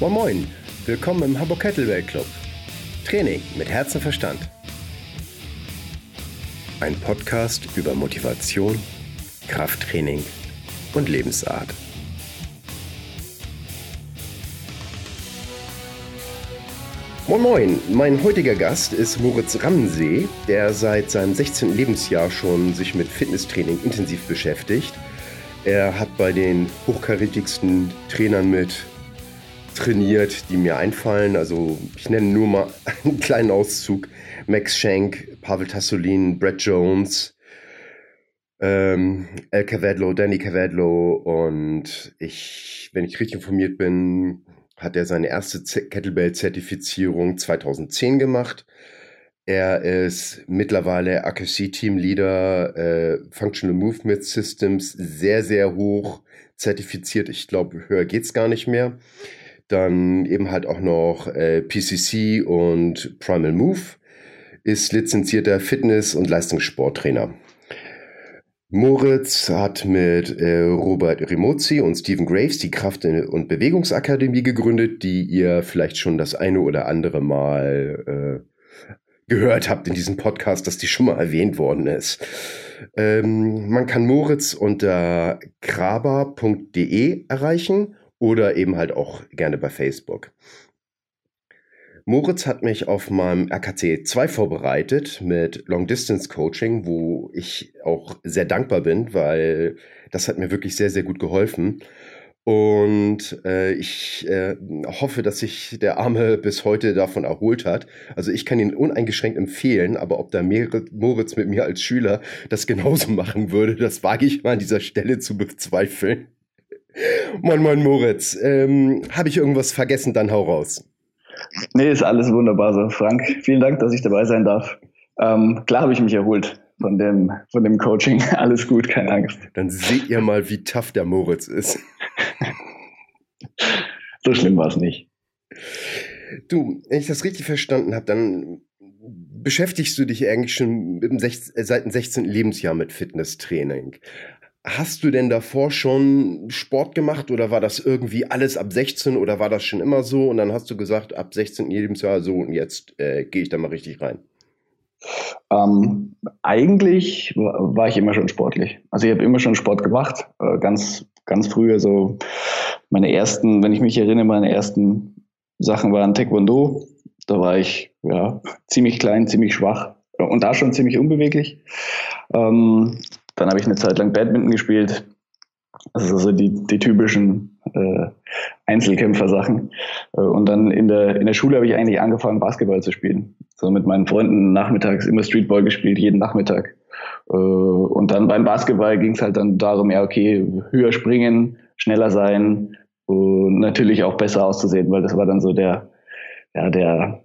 Moin Moin, willkommen im Hamburg Kettlebell Club. Training mit Herz und Verstand. Ein Podcast über Motivation, Krafttraining und Lebensart. Moin Moin, mein heutiger Gast ist Moritz Ramsee, der seit seinem 16. Lebensjahr schon sich mit Fitnesstraining intensiv beschäftigt. Er hat bei den hochkarätigsten Trainern mit trainiert, die mir einfallen. Also ich nenne nur mal einen kleinen Auszug. Max Schenk, Pavel Tassolin, Brett Jones, ähm, El Cavadlo, Danny Cavadlo und ich, wenn ich richtig informiert bin, hat er seine erste Kettlebell-Zertifizierung 2010 gemacht. Er ist mittlerweile AKC Team Leader, äh, Functional Movement Systems, sehr, sehr hoch zertifiziert. Ich glaube, höher geht's gar nicht mehr. Dann eben halt auch noch äh, PCC und Primal Move. Ist lizenzierter Fitness- und Leistungssporttrainer. Moritz hat mit äh, Robert Rimozzi und Stephen Graves die Kraft- und Bewegungsakademie gegründet, die ihr vielleicht schon das eine oder andere Mal äh, gehört habt in diesem Podcast, dass die schon mal erwähnt worden ist. Ähm, man kann Moritz unter graber.de erreichen oder eben halt auch gerne bei Facebook. Moritz hat mich auf meinem RKC 2 vorbereitet mit Long Distance Coaching, wo ich auch sehr dankbar bin, weil das hat mir wirklich sehr, sehr gut geholfen. Und äh, ich äh, hoffe, dass sich der Arme bis heute davon erholt hat. Also ich kann ihn uneingeschränkt empfehlen, aber ob da Moritz mit mir als Schüler das genauso machen würde, das wage ich mal an dieser Stelle zu bezweifeln. Moin, moin, Moritz. Ähm, Habe ich irgendwas vergessen, dann hau raus. Nee, ist alles wunderbar so. Frank, vielen Dank, dass ich dabei sein darf. Ähm, klar habe ich mich erholt von dem, von dem Coaching. Alles gut, keine Angst. Dann seht ihr mal, wie tough der Moritz ist. so schlimm war es nicht. Du, wenn ich das richtig verstanden habe, dann beschäftigst du dich eigentlich schon seit dem 16. Lebensjahr mit Fitnesstraining. Hast du denn davor schon Sport gemacht oder war das irgendwie alles ab 16 oder war das schon immer so und dann hast du gesagt, ab 16 Lebensjahr so und jetzt äh, gehe ich da mal richtig rein? Ähm, eigentlich war ich immer schon sportlich. Also ich habe immer schon Sport gemacht, äh, ganz, ganz früh. Also meine ersten, wenn ich mich erinnere, meine ersten Sachen waren Taekwondo. Da war ich ja ziemlich klein, ziemlich schwach und da schon ziemlich unbeweglich. Ähm, dann habe ich eine Zeit lang Badminton gespielt. Also so die, die typischen äh, Einzelkämpfer-Sachen. Äh, und dann in der, in der Schule habe ich eigentlich angefangen, Basketball zu spielen. So mit meinen Freunden nachmittags immer Streetball gespielt, jeden Nachmittag. Äh, und dann beim Basketball ging es halt dann darum, ja, okay, höher springen, schneller sein und natürlich auch besser auszusehen, weil das war dann so der, ja, der,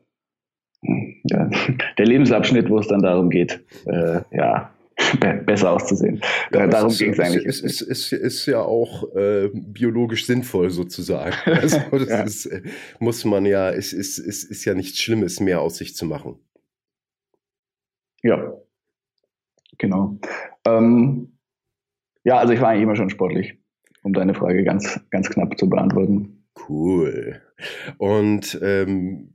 ja, der Lebensabschnitt, wo es dann darum geht, äh, ja, besser auszusehen. Ja, Darum ging es eigentlich. Es ist, ist, ist, ja auch äh, biologisch sinnvoll sozusagen. Also das ja. ist, äh, muss man ja, es ist, ist, ist ja nichts Schlimmes mehr aus sich zu machen. Ja, genau. Ähm, ja, also ich war eigentlich immer schon sportlich, um deine Frage ganz, ganz knapp zu beantworten. Cool. Und ähm,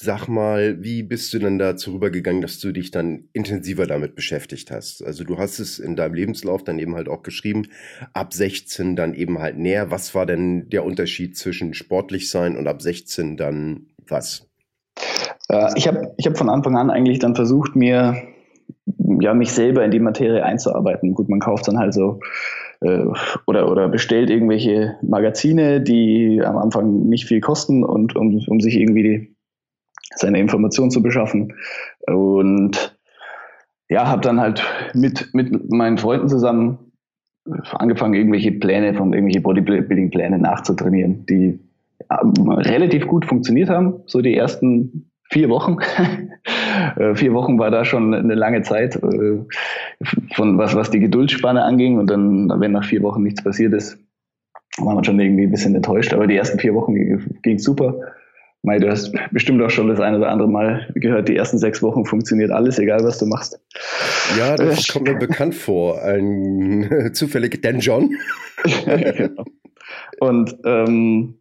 Sag mal, wie bist du denn dazu rübergegangen, dass du dich dann intensiver damit beschäftigt hast? Also du hast es in deinem Lebenslauf dann eben halt auch geschrieben, ab 16 dann eben halt näher. Was war denn der Unterschied zwischen sportlich sein und ab 16 dann was? Äh, ich habe ich hab von Anfang an eigentlich dann versucht, mir ja, mich selber in die Materie einzuarbeiten. Gut, man kauft dann halt so äh, oder, oder bestellt irgendwelche Magazine, die am Anfang nicht viel kosten und um, um sich irgendwie seine Informationen zu beschaffen. Und ja, habe dann halt mit, mit meinen Freunden zusammen angefangen, irgendwelche Pläne von irgendwelche Bodybuilding-Pläne nachzutrainieren, die ähm, relativ gut funktioniert haben, so die ersten vier Wochen. Äh, vier Wochen war da schon eine lange Zeit, äh, von was, was die Geduldsspanne anging. Und dann, wenn nach vier Wochen nichts passiert ist, war man schon irgendwie ein bisschen enttäuscht. Aber die ersten vier Wochen ging super. Mai, du hast bestimmt auch schon das eine oder andere Mal gehört, die ersten sechs Wochen funktioniert alles, egal was du machst. Ja, das äh, kommt mir bekannt vor. Ein zufällig Dan John. genau. Und ähm,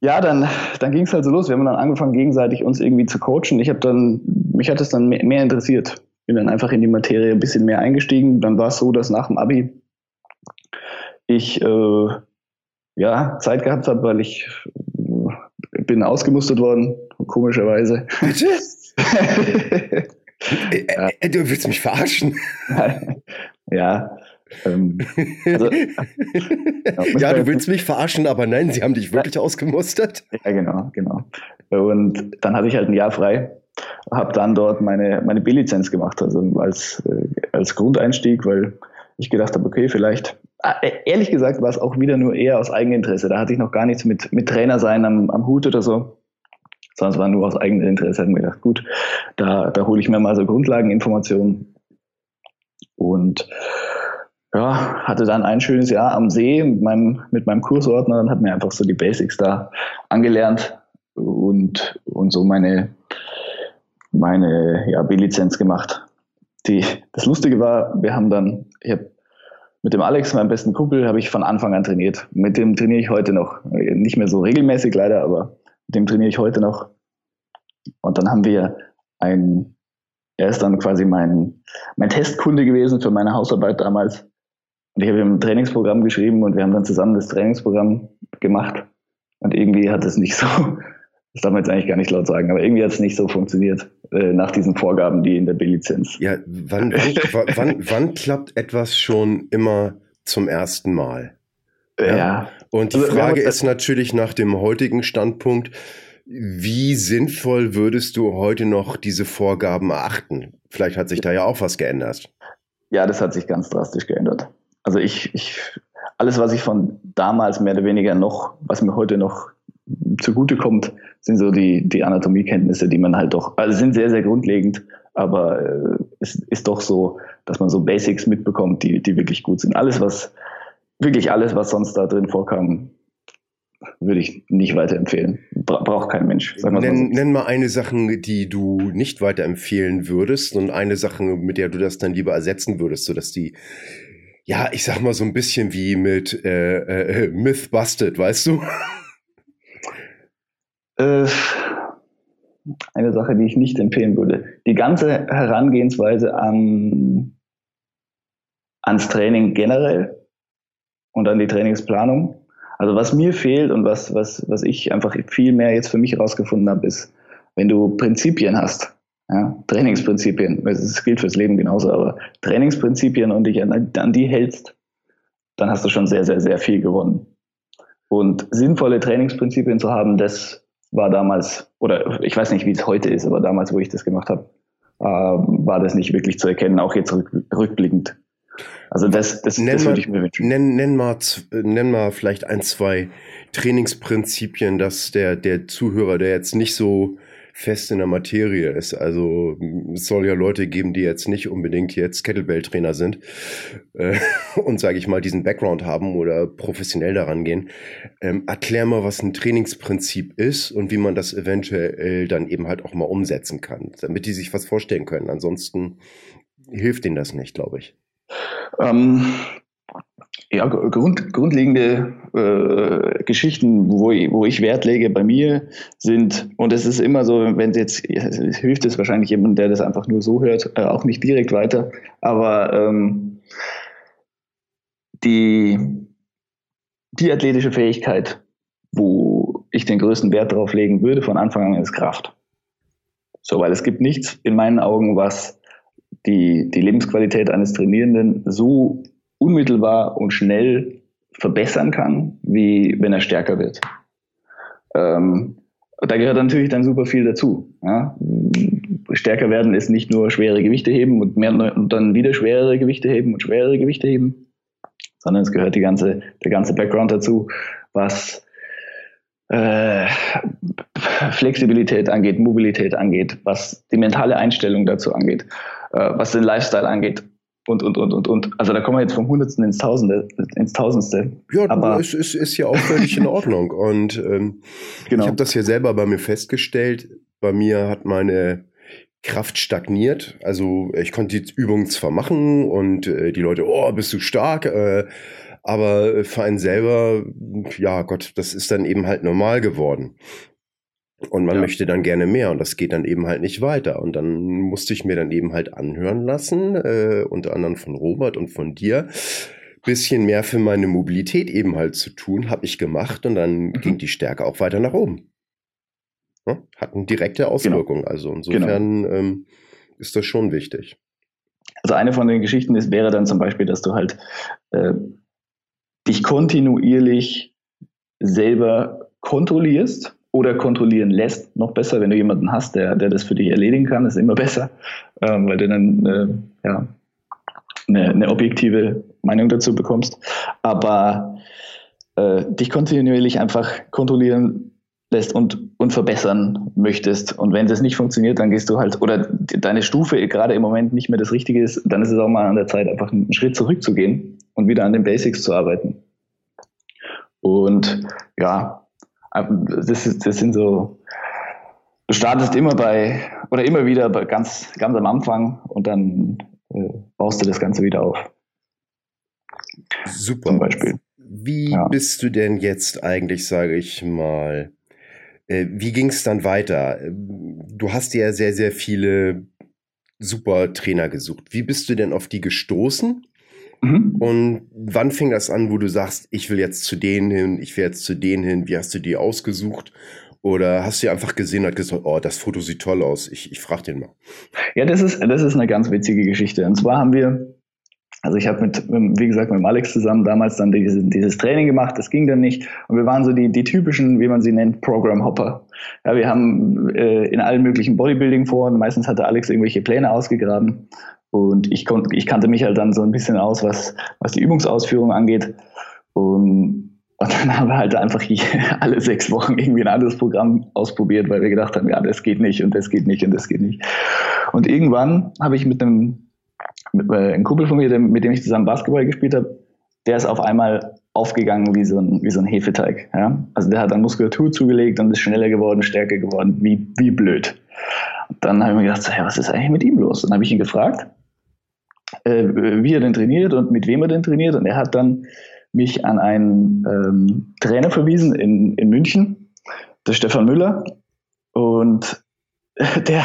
ja, dann, dann ging es halt so los. Wir haben dann angefangen, gegenseitig uns irgendwie zu coachen. Ich habe dann, mich hat es dann mehr, mehr, interessiert. Bin dann einfach in die Materie ein bisschen mehr eingestiegen. Dann war es so, dass nach dem Abi ich äh, ja Zeit gehabt habe, weil ich äh, bin ausgemustert worden, komischerweise. Bitte? Äh, äh, ja. Du willst mich verarschen? ja, ähm, also, ja, du willst mich verarschen, aber nein, sie haben dich wirklich ja. ausgemustert. Ja, genau, genau. Und dann hatte ich halt ein Jahr frei, habe dann dort meine, meine B-Lizenz gemacht, also als, äh, als Grundeinstieg, weil ich gedacht habe, okay, vielleicht, ah, e, ehrlich gesagt war es auch wieder nur eher aus Eigeninteresse. Da hatte ich noch gar nichts mit, mit Trainer sein am, am Hut oder so, sondern es war nur aus eigenem Interesse. Ich habe mir gedacht, gut, da, da hole ich mir mal so Grundlageninformationen und ja, hatte dann ein schönes Jahr am See mit meinem, mit meinem Kursordner und habe mir einfach so die Basics da angelernt und, und so meine, meine ja, B-Lizenz gemacht. Die, das Lustige war, wir haben dann, ich habe mit dem Alex, meinem besten Kumpel, habe ich von Anfang an trainiert. Mit dem trainiere ich heute noch. Nicht mehr so regelmäßig leider, aber mit dem trainiere ich heute noch. Und dann haben wir ein, er ist dann quasi mein, mein Testkunde gewesen für meine Hausarbeit damals. Und ich habe ihm ein Trainingsprogramm geschrieben und wir haben dann zusammen das Trainingsprogramm gemacht. Und irgendwie hat es nicht so, das darf man jetzt eigentlich gar nicht laut sagen, aber irgendwie hat es nicht so funktioniert äh, nach diesen Vorgaben, die in der B-Lizenz. Ja, wann, wann, wann klappt etwas schon immer zum ersten Mal? Ja. ja. Und die also, Frage ist natürlich nach dem heutigen Standpunkt, wie sinnvoll würdest du heute noch diese Vorgaben erachten? Vielleicht hat sich da ja auch was geändert. Ja, das hat sich ganz drastisch geändert also ich, ich, alles, was ich von damals mehr oder weniger noch, was mir heute noch zugute kommt, sind so die, die Anatomiekenntnisse, die man halt doch, also sind sehr, sehr grundlegend, aber äh, es ist doch so, dass man so Basics mitbekommt, die, die wirklich gut sind. Alles, was, wirklich alles, was sonst da drin vorkam, würde ich nicht weiterempfehlen. Bra braucht kein Mensch. Nenn, so. nenn mal eine Sache, die du nicht weiterempfehlen würdest und eine Sache, mit der du das dann lieber ersetzen würdest, sodass die ja, ich sag mal so ein bisschen wie mit äh, äh, Myth Busted, weißt du? Äh, eine Sache, die ich nicht empfehlen würde. Die ganze Herangehensweise an, ans Training generell und an die Trainingsplanung. Also was mir fehlt und was, was, was ich einfach viel mehr jetzt für mich herausgefunden habe, ist, wenn du Prinzipien hast, ja, Trainingsprinzipien, das gilt fürs Leben genauso, aber Trainingsprinzipien und dich an, an die hältst, dann hast du schon sehr, sehr, sehr viel gewonnen. Und sinnvolle Trainingsprinzipien zu haben, das war damals, oder ich weiß nicht, wie es heute ist, aber damals, wo ich das gemacht habe, äh, war das nicht wirklich zu erkennen, auch jetzt rück, rückblickend. Also das, das, nenn das würde ich mir wünschen. Nenn, nenn, mal, nenn mal vielleicht ein, zwei Trainingsprinzipien, dass der, der Zuhörer, der jetzt nicht so fest in der Materie ist. Also es soll ja Leute geben, die jetzt nicht unbedingt jetzt Kettlebell-Trainer sind äh, und sage ich mal diesen Background haben oder professionell daran gehen. Ähm, erklär mal, was ein Trainingsprinzip ist und wie man das eventuell dann eben halt auch mal umsetzen kann, damit die sich was vorstellen können. Ansonsten hilft ihnen das nicht, glaube ich. Ähm, ja, grund, grundlegende äh, Geschichten, wo ich, wo ich Wert lege bei mir, sind, und es ist immer so, wenn es jetzt, es hilft es wahrscheinlich jemand, der das einfach nur so hört, äh, auch nicht direkt weiter, aber ähm, die, die athletische Fähigkeit, wo ich den größten Wert darauf legen würde von Anfang an, ist Kraft. So, weil es gibt nichts in meinen Augen, was die, die Lebensqualität eines Trainierenden so unmittelbar und schnell verbessern kann, wie wenn er stärker wird. Ähm, da gehört natürlich dann super viel dazu. Ja? Stärker werden ist nicht nur schwere Gewichte heben und, mehr, und dann wieder schwerere Gewichte heben und schwerere Gewichte heben, sondern es gehört die ganze, der ganze Background dazu, was äh, Flexibilität angeht, Mobilität angeht, was die mentale Einstellung dazu angeht, äh, was den Lifestyle angeht und, und, und, und, und. Also da kommen wir jetzt vom Hundertsten ins Tausende, ins Tausendste. Ja, aber es ist, ist ja auch völlig in Ordnung. Und ähm, genau. ich habe das ja selber bei mir festgestellt. Bei mir hat meine Kraft stagniert. Also ich konnte die Übungen zwar machen und äh, die Leute, oh, bist du stark, äh, Aber für einen selber, ja Gott, das ist dann eben halt normal geworden. Und man ja. möchte dann gerne mehr und das geht dann eben halt nicht weiter. Und dann musste ich mir dann eben halt anhören lassen, äh, unter anderem von Robert und von dir, bisschen mehr für meine Mobilität eben halt zu tun, habe ich gemacht und dann mhm. ging die Stärke auch weiter nach oben. Ja, hat eine direkte genau. Auswirkung. Genau. Also insofern genau. ähm, ist das schon wichtig. Also eine von den Geschichten ist, wäre dann zum Beispiel, dass du halt äh, dich kontinuierlich selber kontrollierst oder kontrollieren lässt. Noch besser, wenn du jemanden hast, der, der das für dich erledigen kann, ist immer besser, ähm, weil du dann äh, ja, eine, eine, objektive Meinung dazu bekommst. Aber äh, dich kontinuierlich einfach kontrollieren lässt und, und verbessern möchtest. Und wenn das nicht funktioniert, dann gehst du halt, oder deine Stufe gerade im Moment nicht mehr das Richtige ist, dann ist es auch mal an der Zeit, einfach einen Schritt zurückzugehen und wieder an den Basics zu arbeiten. Und ja, das, ist, das sind so, du startest immer bei, oder immer wieder bei ganz, ganz am Anfang und dann äh, baust du das Ganze wieder auf. Super. Zum Beispiel. Wie ja. bist du denn jetzt eigentlich, sage ich mal, äh, wie ging es dann weiter? Du hast ja sehr, sehr viele super Trainer gesucht. Wie bist du denn auf die gestoßen? Mhm. Und wann fing das an, wo du sagst, ich will jetzt zu denen hin, ich will jetzt zu denen hin? Wie hast du die ausgesucht? Oder hast du einfach gesehen und gesagt, oh, das Foto sieht toll aus, ich, ich frage den mal. Ja, das ist, das ist eine ganz witzige Geschichte. Und zwar haben wir, also ich habe mit, wie gesagt, mit Alex zusammen damals dann dieses, dieses Training gemacht, das ging dann nicht. Und wir waren so die, die typischen, wie man sie nennt, Program-Hopper. Ja, wir haben äh, in allen möglichen Bodybuilding-Foren, meistens hatte Alex irgendwelche Pläne ausgegraben. Und ich, konnte, ich kannte mich halt dann so ein bisschen aus, was, was die Übungsausführung angeht. Und, und dann haben wir halt einfach alle sechs Wochen irgendwie ein anderes Programm ausprobiert, weil wir gedacht haben, ja, das geht nicht und das geht nicht und das geht nicht. Und irgendwann habe ich mit einem, mit äh, einem Kumpel von mir, mit dem ich zusammen Basketball gespielt habe, der ist auf einmal aufgegangen wie so ein, wie so ein Hefeteig. Ja? Also der hat dann Muskulatur zugelegt und ist schneller geworden, stärker geworden, wie, wie blöd. Dann habe ich mir gedacht, so, hey, was ist eigentlich mit ihm los? Dann habe ich ihn gefragt äh, wie er denn trainiert und mit wem er denn trainiert. Und er hat dann mich an einen ähm, Trainer verwiesen in, in München, der Stefan Müller. Und der,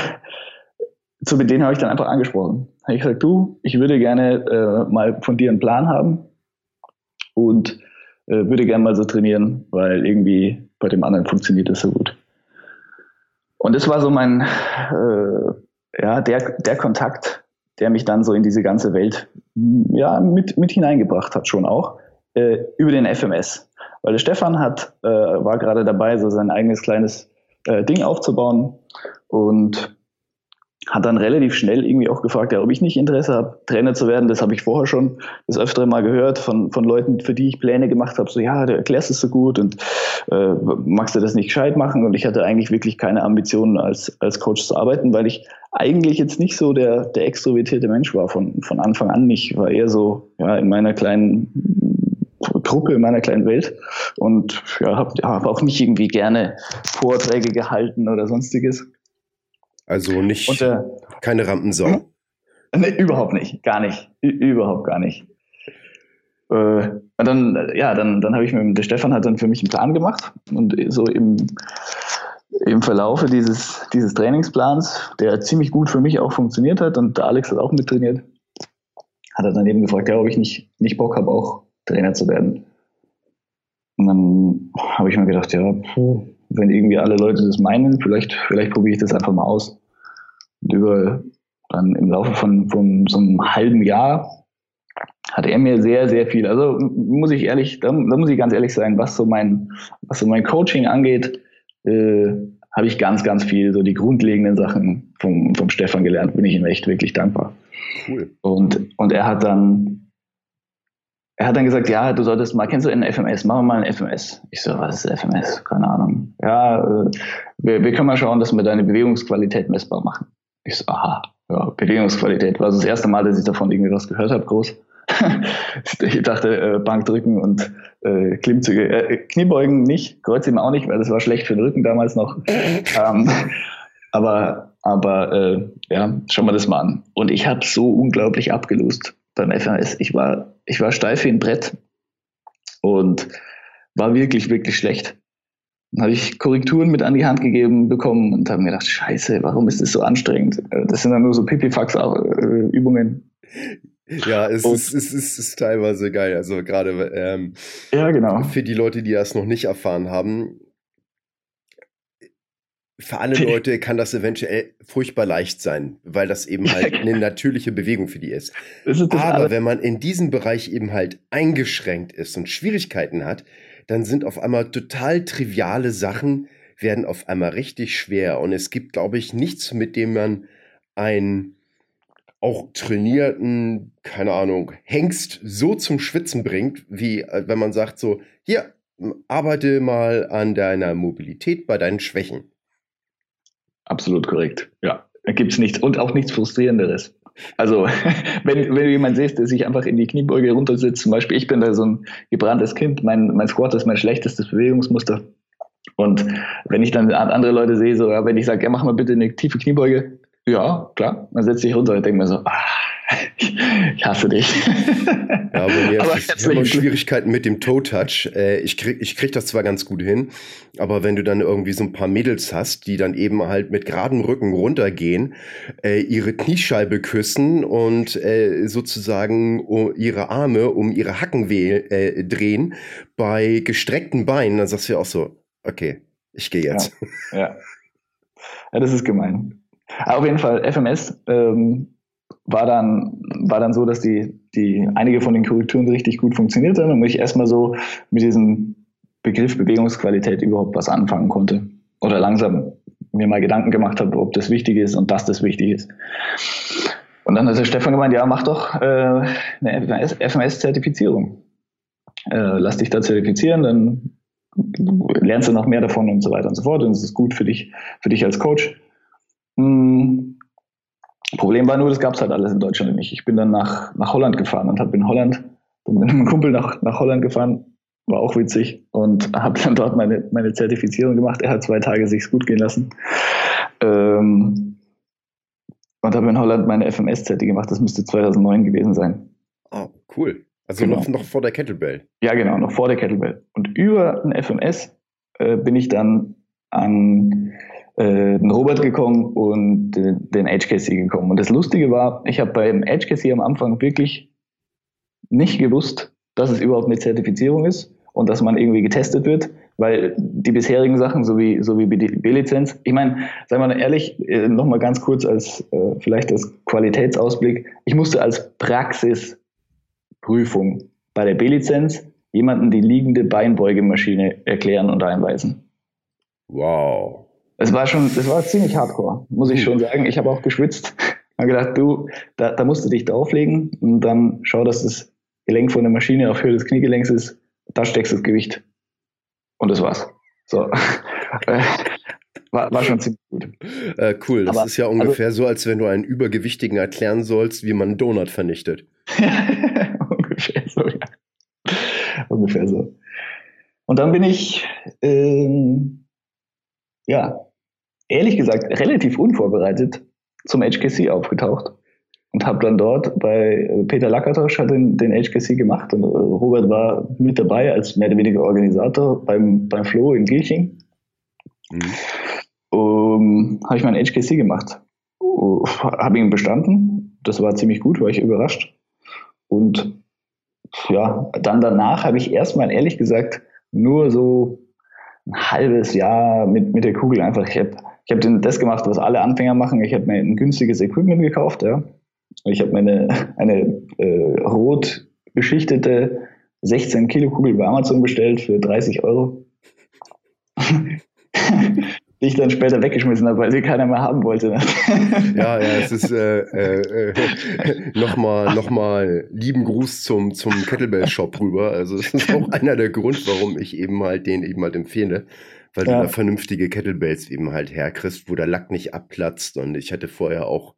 zu den habe ich dann einfach angesprochen. Ich gesagt, du, ich würde gerne äh, mal von dir einen Plan haben und äh, würde gerne mal so trainieren, weil irgendwie bei dem anderen funktioniert das so gut. Und das war so mein, äh, ja, der, der Kontakt, der mich dann so in diese ganze Welt ja, mit, mit hineingebracht hat, schon auch, äh, über den FMS. Weil der Stefan hat, äh, war gerade dabei, so sein eigenes kleines äh, Ding aufzubauen und hat dann relativ schnell irgendwie auch gefragt, ja, ob ich nicht Interesse habe, Trainer zu werden. Das habe ich vorher schon das öftere Mal gehört von, von Leuten, für die ich Pläne gemacht habe. So, ja, du erklärst es so gut und äh, magst du das nicht gescheit machen? Und ich hatte eigentlich wirklich keine Ambitionen, als, als Coach zu arbeiten, weil ich eigentlich jetzt nicht so der, der extrovertierte Mensch war von, von Anfang an. Ich war eher so ja, in meiner kleinen Gruppe, in meiner kleinen Welt und ja, habe hab auch nicht irgendwie gerne Vorträge gehalten oder sonstiges. Also nicht und, äh, keine Rampensau. Hm? Nee, überhaupt nicht, gar nicht, überhaupt gar nicht. Äh, und dann, ja, dann, dann habe ich mit der Stefan hat dann für mich einen Plan gemacht und so im im Verlaufe dieses, dieses Trainingsplans, der ziemlich gut für mich auch funktioniert hat und der Alex hat auch mittrainiert, hat er dann eben gefragt, ja, ob ich nicht, nicht Bock habe, auch Trainer zu werden. Und dann habe ich mir gedacht, ja, wenn irgendwie alle Leute das meinen, vielleicht, vielleicht probiere ich das einfach mal aus. Und über dann im Laufe von, von so einem halben Jahr hat er mir sehr, sehr viel, also muss ich ehrlich, da, da muss ich ganz ehrlich sein, was so mein, was so mein Coaching angeht, äh, habe ich ganz, ganz viel so die grundlegenden Sachen vom, vom Stefan gelernt, bin ich ihm echt wirklich dankbar. Cool. Und, und er hat dann er hat dann gesagt, ja, du solltest mal, kennst du einen FMS? Machen wir mal einen FMS. Ich so, was ist FMS? Keine Ahnung. Ja, äh, wir, wir können mal schauen, dass wir deine Bewegungsqualität messbar machen. Ich so, aha, ja, Bewegungsqualität war das erste Mal, dass ich davon irgendwie was gehört habe, groß. ich dachte, äh, Bankdrücken und äh, Klimmzüge, äh, Kniebeugen nicht, Kreuzheben auch nicht, weil das war schlecht für den Rücken damals noch. ähm, aber aber äh, ja, schauen wir das mal an. Und ich habe so unglaublich abgelost beim FMS. Ich war, ich war steif wie ein Brett. und war wirklich, wirklich schlecht. Dann habe ich Korrekturen mit an die Hand gegeben bekommen und habe mir gedacht, scheiße, warum ist das so anstrengend? Äh, das sind dann nur so Pipifax-Übungen. Ja, es, ist, es, ist, es ist teilweise geil. Also gerade ähm, ja, genau. für die Leute, die das noch nicht erfahren haben, für alle Leute kann das eventuell furchtbar leicht sein, weil das eben halt eine natürliche Bewegung für die ist. ist Aber wenn man in diesem Bereich eben halt eingeschränkt ist und Schwierigkeiten hat, dann sind auf einmal total triviale Sachen, werden auf einmal richtig schwer. Und es gibt, glaube ich, nichts, mit dem man einen auch trainierten, keine Ahnung, Hengst so zum Schwitzen bringt, wie äh, wenn man sagt so, hier, arbeite mal an deiner Mobilität bei deinen Schwächen. Absolut korrekt. Ja, da gibt es nichts und auch nichts Frustrierenderes. Also, wenn, wenn du jemanden siehst, der sich einfach in die Kniebeuge runtersitzt, zum Beispiel, ich bin da so ein gebranntes Kind, mein, mein Squat ist mein schlechtestes Bewegungsmuster. Und wenn ich dann andere Leute sehe, so, wenn ich sage, ja, mach mal bitte eine tiefe Kniebeuge, ja, klar, dann setze ich runter und denke mir so, ah, ich hasse dich. Ja, aber mir aber ich habe Schwierigkeiten mit dem Toe-Touch. Äh, ich, krieg, ich krieg das zwar ganz gut hin, aber wenn du dann irgendwie so ein paar Mädels hast, die dann eben halt mit geradem Rücken runtergehen, äh, ihre Kniescheibe küssen und äh, sozusagen ihre Arme um ihre Hacken drehen bei gestreckten Beinen, dann sagst du ja auch so, okay, ich gehe jetzt. Ja, ja. ja, das ist gemein. Aber auf jeden Fall, FMS ähm, war dann, war dann so, dass die, die einige von den Korrekturen richtig gut funktioniert haben und ich erstmal so mit diesem Begriff Bewegungsqualität überhaupt was anfangen konnte. Oder langsam mir mal Gedanken gemacht habe, ob das wichtig ist und dass das wichtig ist. Und dann hat der Stefan gemeint, ja, mach doch äh, eine FMS-Zertifizierung. Äh, lass dich da zertifizieren, dann lernst du noch mehr davon und so weiter und so fort. Und es ist gut für dich, für dich als Coach. Hm, Problem war nur, das gab es halt alles in Deutschland nicht. Ich bin dann nach, nach Holland gefahren und habe in Holland, bin mit einem Kumpel nach, nach Holland gefahren, war auch witzig und habe dann dort meine, meine Zertifizierung gemacht. Er hat zwei Tage sich's gut gehen lassen. Ähm, und habe in Holland meine FMS-Zerti gemacht. Das müsste 2009 gewesen sein. Oh, cool. Also genau. noch, noch vor der Kettlebell. Ja, genau, noch vor der Kettlebell. Und über ein FMS äh, bin ich dann an äh, den Robert gekommen und äh, den HKC gekommen. Und das Lustige war, ich habe beim HKC am Anfang wirklich nicht gewusst, dass es überhaupt eine Zertifizierung ist und dass man irgendwie getestet wird, weil die bisherigen Sachen, so wie, so wie B-Lizenz, ich meine, sagen wir mal ehrlich, äh, nochmal ganz kurz als äh, vielleicht als Qualitätsausblick, ich musste als Praxisprüfung bei der B-Lizenz jemanden die liegende Beinbeugemaschine erklären und einweisen. Wow. Es war schon, es war ziemlich hardcore, muss ich schon sagen. Ich habe auch geschwitzt. Ich habe gedacht, du, da, da musst du dich drauflegen und dann schau, dass das Gelenk von der Maschine auf Höhe des Kniegelenks ist. Da steckst du das Gewicht. Und das war's. So. War, war schon ziemlich gut. Äh, cool, das Aber, ist ja also ungefähr also, so, als wenn du einen Übergewichtigen erklären sollst, wie man einen Donut vernichtet. ungefähr so, ja. Ungefähr so. Und dann bin ich ähm, ja, ehrlich gesagt, relativ unvorbereitet zum HKC aufgetaucht und habe dann dort bei Peter Lackertosch hat den, den HKC gemacht und äh, Robert war mit dabei als mehr oder weniger Organisator beim, beim Flo in Gilching. Mhm. Um, habe ich mein HKC gemacht. Uh, habe ihn bestanden. Das war ziemlich gut, war ich überrascht. Und ja, dann danach habe ich erstmal ehrlich gesagt nur so ein halbes Jahr mit, mit der Kugel einfach. Ich habe ich hab das gemacht, was alle Anfänger machen. Ich habe mir ein günstiges Equipment gekauft. Ja. Ich habe mir eine, eine äh, rot beschichtete 16 Kilo Kugel bei Amazon bestellt für 30 Euro. die ich dann später weggeschmissen habe, weil sie keiner mehr haben wollte. Ne? Ja, ja, es ist äh, äh, äh, nochmal noch mal lieben Gruß zum, zum Kettlebell-Shop rüber. Also das ist auch einer der Grund, warum ich eben halt den eben halt empfehle. Weil ja. du da vernünftige Kettlebells eben halt herkriegst, wo der Lack nicht abplatzt. Und ich hatte vorher auch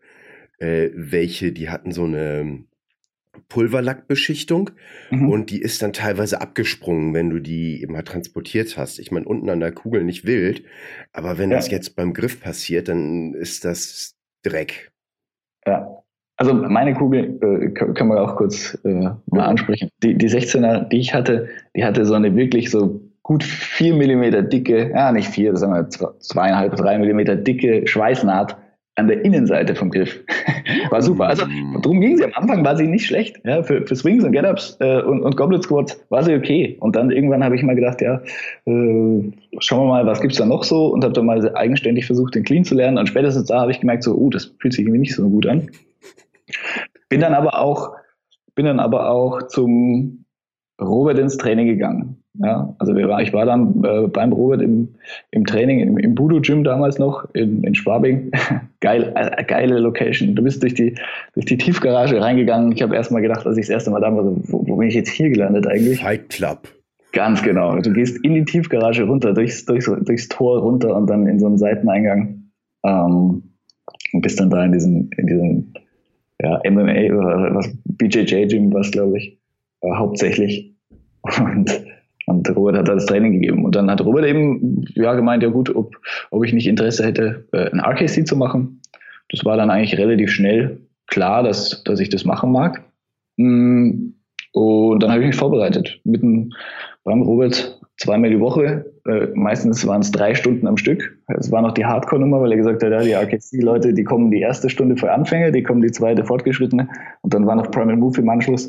äh, welche, die hatten so eine Pulverlackbeschichtung mhm. und die ist dann teilweise abgesprungen, wenn du die eben halt transportiert hast. Ich meine, unten an der Kugel nicht wild, aber wenn ja. das jetzt beim Griff passiert, dann ist das Dreck. Ja. Also meine Kugel äh, können wir auch kurz äh, mal ansprechen. Die, die 16er, die ich hatte, die hatte so eine wirklich so gut vier Millimeter dicke, ja nicht vier, das sagen wir zweieinhalb, drei Millimeter dicke Schweißnaht an der Innenseite vom Griff. war super. Also mm. darum ging sie. Am Anfang war sie nicht schlecht. Ja, für, für Swings und Get-Ups äh, und, und Goblet Squats war sie okay. Und dann irgendwann habe ich mal gedacht, ja, äh, schauen wir mal, was gibt's da noch so und habe dann mal eigenständig versucht, den Clean zu lernen. Und spätestens da habe ich gemerkt, so, oh, das fühlt sich irgendwie nicht so gut an. Bin dann aber auch, bin dann aber auch zum Robert ins Training gegangen. Ja, also war, ich war dann äh, beim Robert im, im Training, im, im Budo-Gym damals noch in, in Schwabing. Geil, äh, geile Location. Du bist durch die, durch die Tiefgarage reingegangen. Ich habe erst mal gedacht, als ich das erste Mal da war, so, wo, wo bin ich jetzt hier gelandet eigentlich? Fight Club. Ganz genau. Du gehst in die Tiefgarage runter, durchs, durchs, durchs Tor runter und dann in so einen Seiteneingang. Ähm, und bist dann da in diesem, in diesem ja, MMA oder was, BJJ-Gym war es, glaube ich, äh, hauptsächlich. Und, und Robert hat da das Training gegeben. Und dann hat Robert eben ja, gemeint, ja gut, ob, ob ich nicht Interesse hätte, äh, ein RKC zu machen. Das war dann eigentlich relativ schnell klar, dass, dass ich das machen mag. Mm, und dann habe ich mich vorbereitet. Mitten beim Robert zweimal die Woche. Äh, meistens waren es drei Stunden am Stück. Es war noch die Hardcore-Nummer, weil er gesagt hat, ja, die RKC-Leute, die kommen die erste Stunde für Anfänger, die kommen die zweite Fortgeschrittene und dann war noch Primal Move im Anschluss.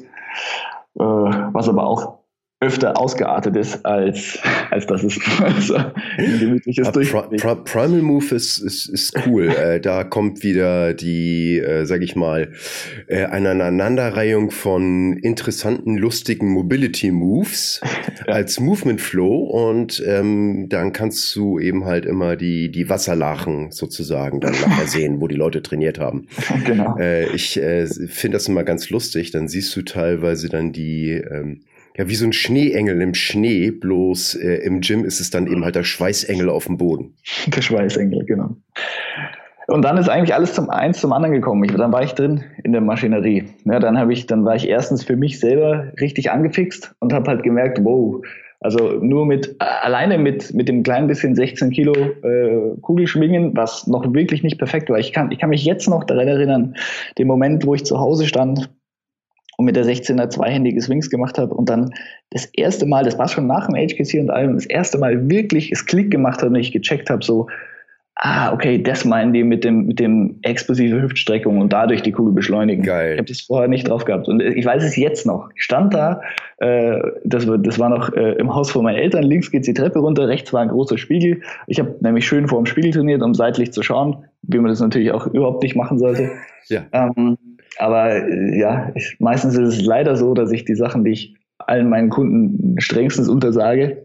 Äh, was aber auch öfter ausgeartet ist, als, als dass es so ein gemütliches ja, Pri Primal Move ist, ist, ist cool. äh, da kommt wieder die, äh, sag ich mal, äh, eine Aneinanderreihung von interessanten, lustigen Mobility Moves ja. als Movement Flow und ähm, dann kannst du eben halt immer die, die Wasserlachen sozusagen dann nachher sehen, wo die Leute trainiert haben. Genau. Äh, ich äh, finde das immer ganz lustig. Dann siehst du teilweise dann die ähm, ja, wie so ein Schneeengel im Schnee, bloß äh, im Gym ist es dann eben halt der Schweißengel auf dem Boden. Der Schweißengel, genau. Und dann ist eigentlich alles zum eins zum anderen gekommen. Ich, dann war ich drin in der Maschinerie. Ja, dann habe ich, dann war ich erstens für mich selber richtig angefixt und habe halt gemerkt, wow, also nur mit alleine mit mit dem kleinen bisschen 16 Kilo äh, Kugelschwingen, was noch wirklich nicht perfekt war. Ich kann ich kann mich jetzt noch daran erinnern, den Moment, wo ich zu Hause stand und mit der 16er zweihändige Swings gemacht habe und dann das erste Mal, das war schon nach dem HKC und allem, das erste Mal wirklich es Klick gemacht hat und ich gecheckt habe, so, ah, okay, das meinen die mit dem, mit dem explosive Hüftstreckung und dadurch die Kugel beschleunigen. Geil. Ich habe das vorher nicht drauf gehabt. Und ich weiß es jetzt noch. Ich stand da, äh, das, war, das war noch äh, im Haus von meinen Eltern, links geht die Treppe runter, rechts war ein großer Spiegel. Ich habe nämlich schön vor dem Spiegel trainiert, um seitlich zu schauen, wie man das natürlich auch überhaupt nicht machen sollte. Ja. Ähm, aber äh, ja, ich, meistens ist es leider so, dass ich die Sachen, die ich allen meinen Kunden strengstens untersage,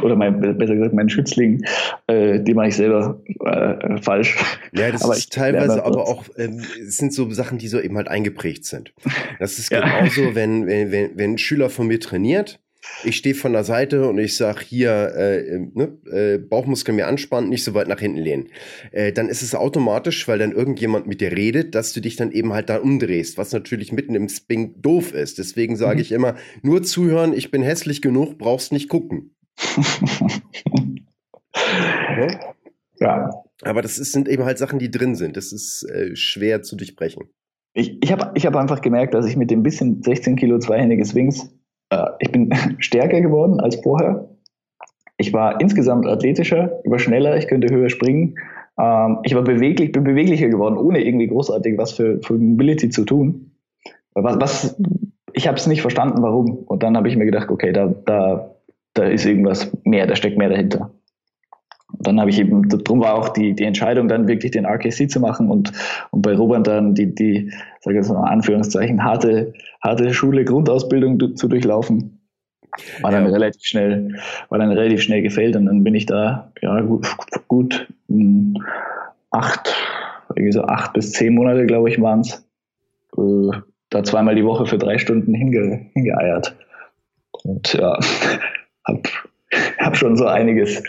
oder mein, besser gesagt meinen Schützling, äh, die mache ich selber äh, falsch. Ja, das aber ist teilweise aber auch, ähm, es sind so Sachen, die so eben halt eingeprägt sind. Das ist genauso, ja. wenn, wenn, wenn, wenn ein Schüler von mir trainiert, ich stehe von der Seite und ich sag hier, äh, ne, äh, Bauchmuskeln mir anspannen, nicht so weit nach hinten lehnen. Äh, dann ist es automatisch, weil dann irgendjemand mit dir redet, dass du dich dann eben halt da umdrehst, was natürlich mitten im Spin doof ist. Deswegen sage mhm. ich immer, nur zuhören, ich bin hässlich genug, brauchst nicht gucken. ja? ja. Aber das ist, sind eben halt Sachen, die drin sind. Das ist äh, schwer zu durchbrechen. Ich, ich habe ich hab einfach gemerkt, dass ich mit dem bisschen 16 Kilo zweihändige Swings äh, ich bin stärker geworden als vorher. Ich war insgesamt athletischer, ich war schneller, ich könnte höher springen. Ähm, ich war beweglich, bin beweglicher geworden, ohne irgendwie großartig was für, für Mobility zu tun. Was, was ich habe es nicht verstanden, warum. Und dann habe ich mir gedacht, okay, da, da, da ist irgendwas mehr, da steckt mehr dahinter dann habe ich eben, darum war auch die, die Entscheidung, dann wirklich den RKC zu machen und, und bei Robert dann die, die sage ich jetzt mal Anführungszeichen, harte, harte Schule, Grundausbildung zu durchlaufen. War dann ja. relativ schnell, war dann relativ schnell gefällt und dann bin ich da, ja, gut, gut hm, acht, irgendwie so acht bis zehn Monate, glaube ich, waren es, äh, da zweimal die Woche für drei Stunden hinge, hingeeiert. Und ja, hab, hab schon so einiges,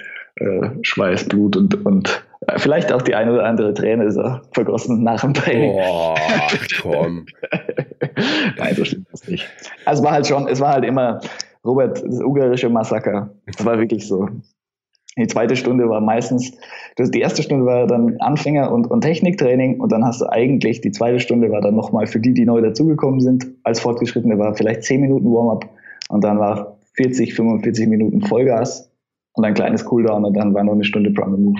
äh, Schweiß, Blut und, und äh, vielleicht auch die eine oder andere Träne so vergossen nach dem Training. Boah, komm. Nein, so stimmt das nicht. Also es war halt schon, es war halt immer, Robert, das ungarische Massaker. Das war wirklich so. Die zweite Stunde war meistens, die erste Stunde war dann Anfänger- und, und Techniktraining und dann hast du eigentlich, die zweite Stunde war dann nochmal für die, die neu dazugekommen sind, als Fortgeschrittene war vielleicht 10 Minuten Warm-up und dann war 40, 45 Minuten Vollgas und ein kleines Cooldown und dann war noch eine Stunde Primal Move.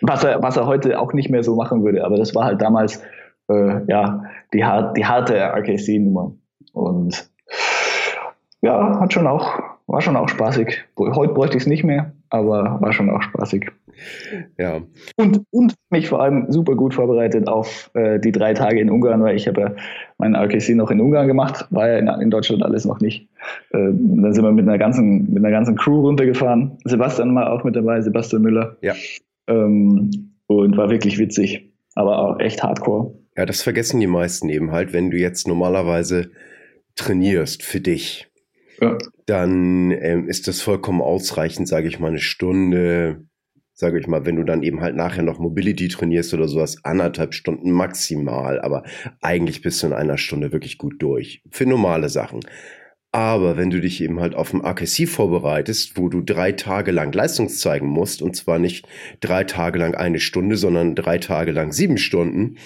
Was er, was er heute auch nicht mehr so machen würde, aber das war halt damals äh, ja, die, hart, die harte RKC-Nummer. Und ja, hat schon auch, war schon auch spaßig. Heute bräuchte ich es nicht mehr, aber war schon auch spaßig. Ja. Und, und mich vor allem super gut vorbereitet auf äh, die drei Tage in Ungarn, weil ich habe ja meinen RKC noch in Ungarn gemacht, war ja in, in Deutschland alles noch nicht. Äh, dann sind wir mit einer ganzen, mit einer ganzen Crew runtergefahren. Sebastian war auch mit dabei, Sebastian Müller. Ja. Ähm, und war wirklich witzig, aber auch echt hardcore. Ja, das vergessen die meisten eben halt, wenn du jetzt normalerweise trainierst für dich. Ja. Dann ähm, ist das vollkommen ausreichend, sage ich mal, eine Stunde, sage ich mal, wenn du dann eben halt nachher noch Mobility trainierst oder sowas, anderthalb Stunden maximal, aber eigentlich bist du in einer Stunde wirklich gut durch. Für normale Sachen. Aber wenn du dich eben halt auf dem AKC vorbereitest, wo du drei Tage lang Leistung zeigen musst, und zwar nicht drei Tage lang eine Stunde, sondern drei Tage lang sieben Stunden,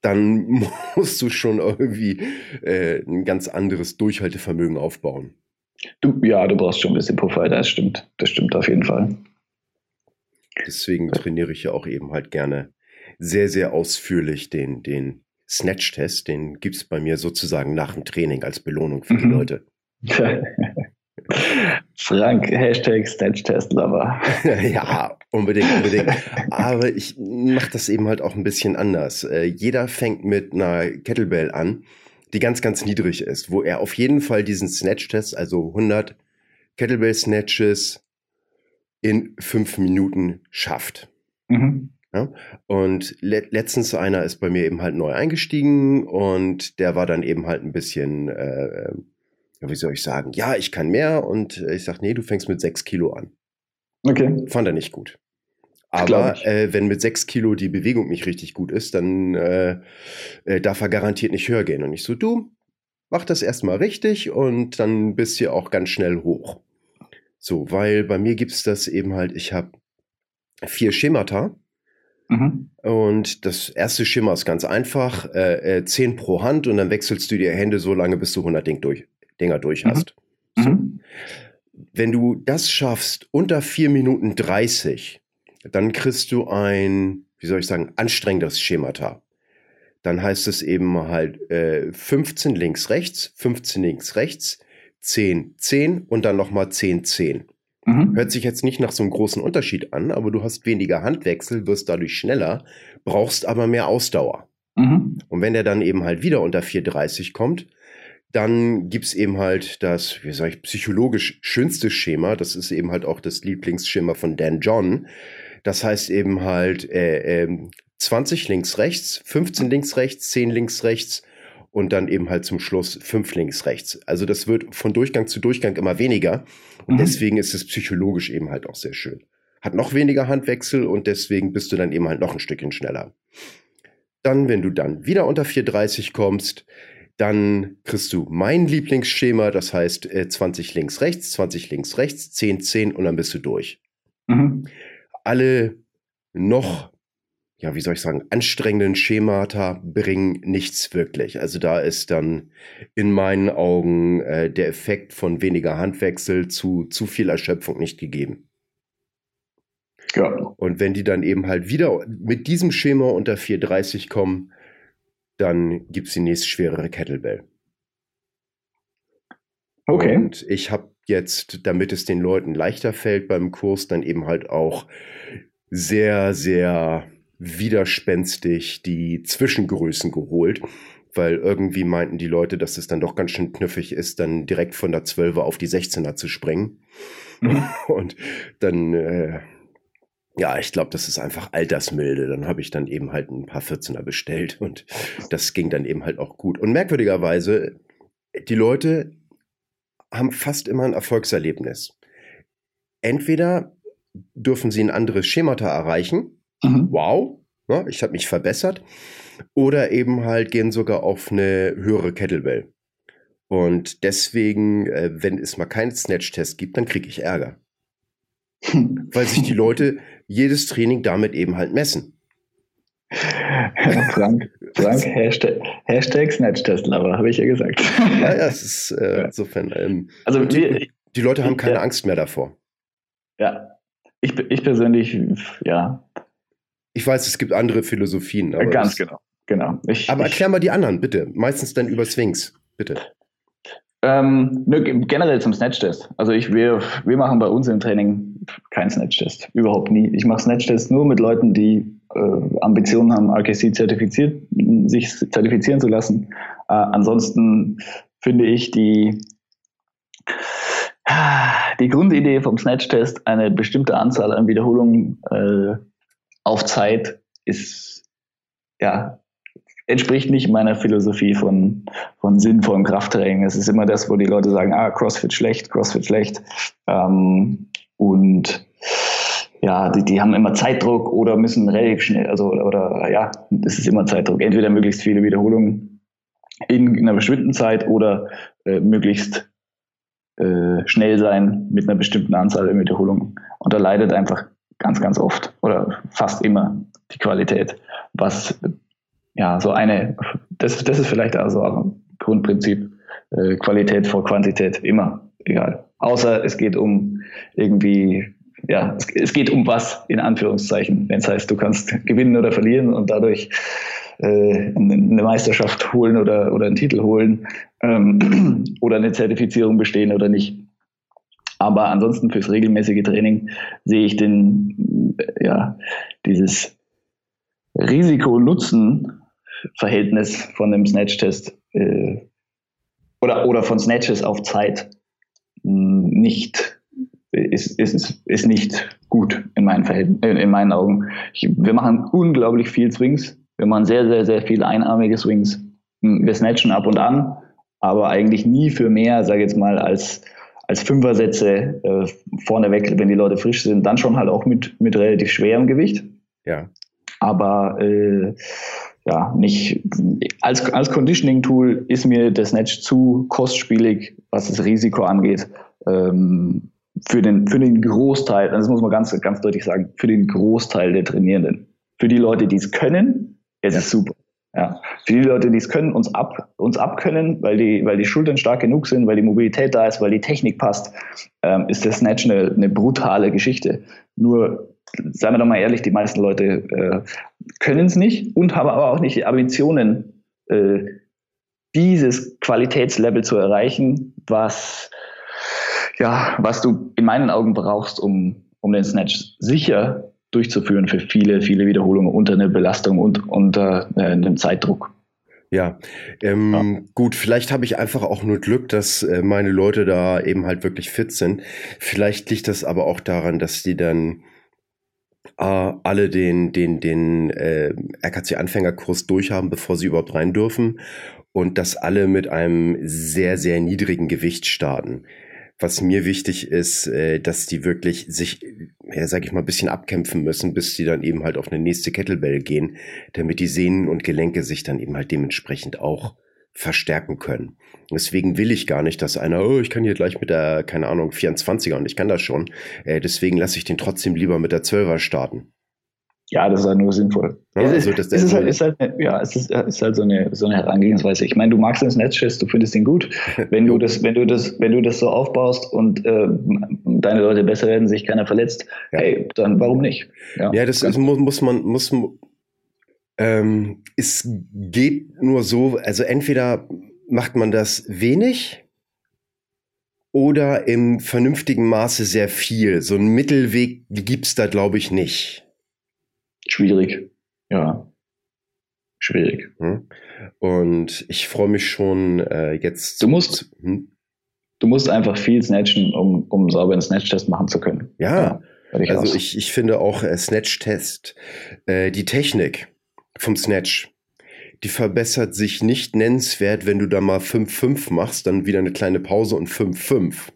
dann musst du schon irgendwie äh, ein ganz anderes Durchhaltevermögen aufbauen. Du, ja, du brauchst schon ein bisschen Puffer, das stimmt. Das stimmt auf jeden Fall. Deswegen trainiere ich ja auch eben halt gerne sehr, sehr ausführlich den, den Snatch-Test. Den gibt es bei mir sozusagen nach dem Training als Belohnung für die mhm. Leute. Frank, Hashtag Snatch-Test-Lover. ja, unbedingt, unbedingt. Aber ich mache das eben halt auch ein bisschen anders. Äh, jeder fängt mit einer Kettlebell an, die ganz, ganz niedrig ist, wo er auf jeden Fall diesen Snatch-Test, also 100 Kettlebell-Snatches in fünf Minuten schafft. Mhm. Ja? Und le letztens einer ist bei mir eben halt neu eingestiegen und der war dann eben halt ein bisschen äh, ja, wie soll ich sagen, ja, ich kann mehr und äh, ich sage, nee, du fängst mit sechs Kilo an. Okay. Fand er nicht gut. Aber äh, wenn mit sechs Kilo die Bewegung nicht richtig gut ist, dann äh, äh, darf er garantiert nicht höher gehen. Und ich so, du, mach das erstmal richtig und dann bist du auch ganz schnell hoch. So, weil bei mir gibt es das eben halt, ich habe vier Schemata. Mhm. Und das erste Schema ist ganz einfach, äh, äh, 10 pro Hand und dann wechselst du die Hände so lange, bis du 100 Ding durch, Dinger durch mhm. hast. Mhm. So. Wenn du das schaffst unter 4 Minuten 30, dann kriegst du ein, wie soll ich sagen, anstrengendes Schemata. Dann heißt es eben halt äh, 15 links, rechts, 15 links, rechts, 10, 10 und dann nochmal 10, 10. Mhm. Hört sich jetzt nicht nach so einem großen Unterschied an, aber du hast weniger Handwechsel, wirst dadurch schneller, brauchst aber mehr Ausdauer. Mhm. Und wenn der dann eben halt wieder unter 4,30 kommt, dann gibt's eben halt das, wie sag ich, psychologisch schönste Schema. Das ist eben halt auch das Lieblingsschema von Dan John. Das heißt eben halt äh, äh, 20 links rechts, 15 links rechts, 10 links rechts und dann eben halt zum Schluss 5 links rechts. Also das wird von Durchgang zu Durchgang immer weniger und mhm. deswegen ist es psychologisch eben halt auch sehr schön. Hat noch weniger Handwechsel und deswegen bist du dann eben halt noch ein Stückchen schneller. Dann, wenn du dann wieder unter 4,30 kommst, dann kriegst du mein Lieblingsschema, das heißt äh, 20 links, rechts, 20 links, rechts, 10, 10 und dann bist du durch. Mhm. Alle noch, ja, wie soll ich sagen, anstrengenden Schemata bringen nichts wirklich. Also da ist dann in meinen Augen äh, der Effekt von weniger Handwechsel zu zu viel Erschöpfung nicht gegeben. Ja. Und wenn die dann eben halt wieder mit diesem Schema unter 430 kommen, dann gibt es die nächste schwerere Kettlebell. Okay. Und ich habe jetzt, damit es den Leuten leichter fällt beim Kurs, dann eben halt auch sehr, sehr widerspenstig die Zwischengrößen geholt, weil irgendwie meinten die Leute, dass es dann doch ganz schön knifflig ist, dann direkt von der 12er auf die 16er zu springen. Mhm. Und dann äh, ja, ich glaube, das ist einfach altersmilde. Dann habe ich dann eben halt ein paar 14er bestellt und das ging dann eben halt auch gut. Und merkwürdigerweise, die Leute haben fast immer ein Erfolgserlebnis. Entweder dürfen sie ein anderes Schemata erreichen. Mhm. Wow, ne, ich habe mich verbessert. Oder eben halt gehen sogar auf eine höhere Kettlebell. Und deswegen, äh, wenn es mal keinen Snatch-Test gibt, dann kriege ich Ärger. Weil sich die Leute jedes Training damit eben halt messen. Frank, Frank Hashtag, Hashtag Snatch-Test-Lover, habe ich ja gesagt. Ja, ja, es ist äh, insofern. Ähm, also die, die, Leute haben keine ja. Angst mehr davor. Ja, ich, ich persönlich, ja. Ich weiß, es gibt andere Philosophien. Ganz genau, genau. Ich, aber erklär mal die anderen, bitte. Meistens dann über Swings, bitte. Ähm, ne, generell zum Snatch-Test. Also ich, wir, wir machen bei uns im Training keinen Snatch-Test. Überhaupt nie. Ich mache Snatch-Tests nur mit Leuten, die äh, Ambitionen haben, RKC zertifiziert, sich zertifizieren zu lassen. Äh, ansonsten finde ich die, die Grundidee vom Snatch-Test, eine bestimmte Anzahl an Wiederholungen äh, auf Zeit, ist ja entspricht nicht meiner Philosophie von, von sinnvollem Krafttraining. Es ist immer das, wo die Leute sagen, ah, CrossFit schlecht, CrossFit schlecht. Ähm, und ja, die, die haben immer Zeitdruck oder müssen relativ schnell, also oder, ja, es ist immer Zeitdruck. Entweder möglichst viele Wiederholungen in, in einer bestimmten Zeit oder äh, möglichst äh, schnell sein mit einer bestimmten Anzahl an Wiederholungen. Und da leidet einfach ganz, ganz oft oder fast immer die Qualität, was ja, so eine, das, das ist vielleicht also auch ein Grundprinzip, äh, Qualität vor Quantität, immer, egal. Außer es geht um irgendwie, ja, es, es geht um was, in Anführungszeichen, wenn es heißt, du kannst gewinnen oder verlieren und dadurch äh, eine Meisterschaft holen oder, oder einen Titel holen ähm, oder eine Zertifizierung bestehen oder nicht. Aber ansonsten fürs regelmäßige Training sehe ich den, ja, dieses Risiko-Nutzen Verhältnis von einem Snatch-Test äh, oder, oder von Snatches auf Zeit hm, nicht ist, ist, ist nicht gut in meinen, Verhältnis, in meinen Augen. Ich, wir machen unglaublich viel Swings. Wir machen sehr, sehr, sehr viele einarmige Swings. Hm, wir snatchen ab und an, aber eigentlich nie für mehr, sage ich jetzt mal, als, als Fünfersätze äh, vorneweg, wenn die Leute frisch sind, dann schon halt auch mit, mit relativ schwerem Gewicht. Ja. Aber äh, ja, nicht, als, als Conditioning-Tool ist mir das Snatch zu kostspielig, was das Risiko angeht. Ähm, für den, für den Großteil, das muss man ganz, ganz deutlich sagen, für den Großteil der Trainierenden. Für die Leute, die es können, ist es super. Ja. Für die Leute, die es können, uns ab, uns abkönnen, weil die, weil die Schultern stark genug sind, weil die Mobilität da ist, weil die Technik passt, ähm, ist das Snatch eine, eine brutale Geschichte. Nur seien wir doch mal ehrlich, die meisten Leute äh, können es nicht und haben aber auch nicht die Ambitionen, äh, dieses Qualitätslevel zu erreichen, was, ja, was du in meinen Augen brauchst, um, um den Snatch sicher durchzuführen für viele, viele Wiederholungen unter einer Belastung und unter äh, einem Zeitdruck. Ja, ähm, ja. gut, vielleicht habe ich einfach auch nur Glück, dass äh, meine Leute da eben halt wirklich fit sind. Vielleicht liegt das aber auch daran, dass die dann äh, alle den, den, den äh, RKC-Anfängerkurs durchhaben, bevor sie überhaupt rein dürfen. Und dass alle mit einem sehr, sehr niedrigen Gewicht starten. Was mir wichtig ist, äh, dass die wirklich sich, ja, sag ich mal, ein bisschen abkämpfen müssen, bis sie dann eben halt auf eine nächste Kettlebell gehen, damit die Sehnen und Gelenke sich dann eben halt dementsprechend auch verstärken können. Deswegen will ich gar nicht, dass einer, oh, ich kann hier gleich mit der, keine Ahnung, 24er und ich kann das schon. Äh, deswegen lasse ich den trotzdem lieber mit der 12er starten. Ja, das ist halt nur sinnvoll. Ja, also das, ist, halt, ist halt, ja, es ist, ist halt so eine, so eine Herangehensweise. Ich meine, du magst den Snatch-Test, du findest ihn gut. Wenn du das, wenn du das, wenn du das so aufbaust und äh, deine Leute besser werden, sich keiner verletzt, ja. hey, dann warum nicht? Ja, ja das ist, muss, muss man, muss, ähm, es geht nur so, also entweder macht man das wenig oder im vernünftigen Maße sehr viel. So einen Mittelweg gibt's da, glaube ich, nicht. Schwierig, ja. Schwierig. Hm. Und ich freue mich schon äh, jetzt. Du musst, hm? du musst einfach viel snatchen, um, um sauber einen Snatch-Test machen zu können. Ja, ja ich also ich, ich finde auch äh, Snatch-Test, äh, die Technik vom Snatch, die verbessert sich nicht nennenswert, wenn du da mal 5-5 machst, dann wieder eine kleine Pause und 5-5.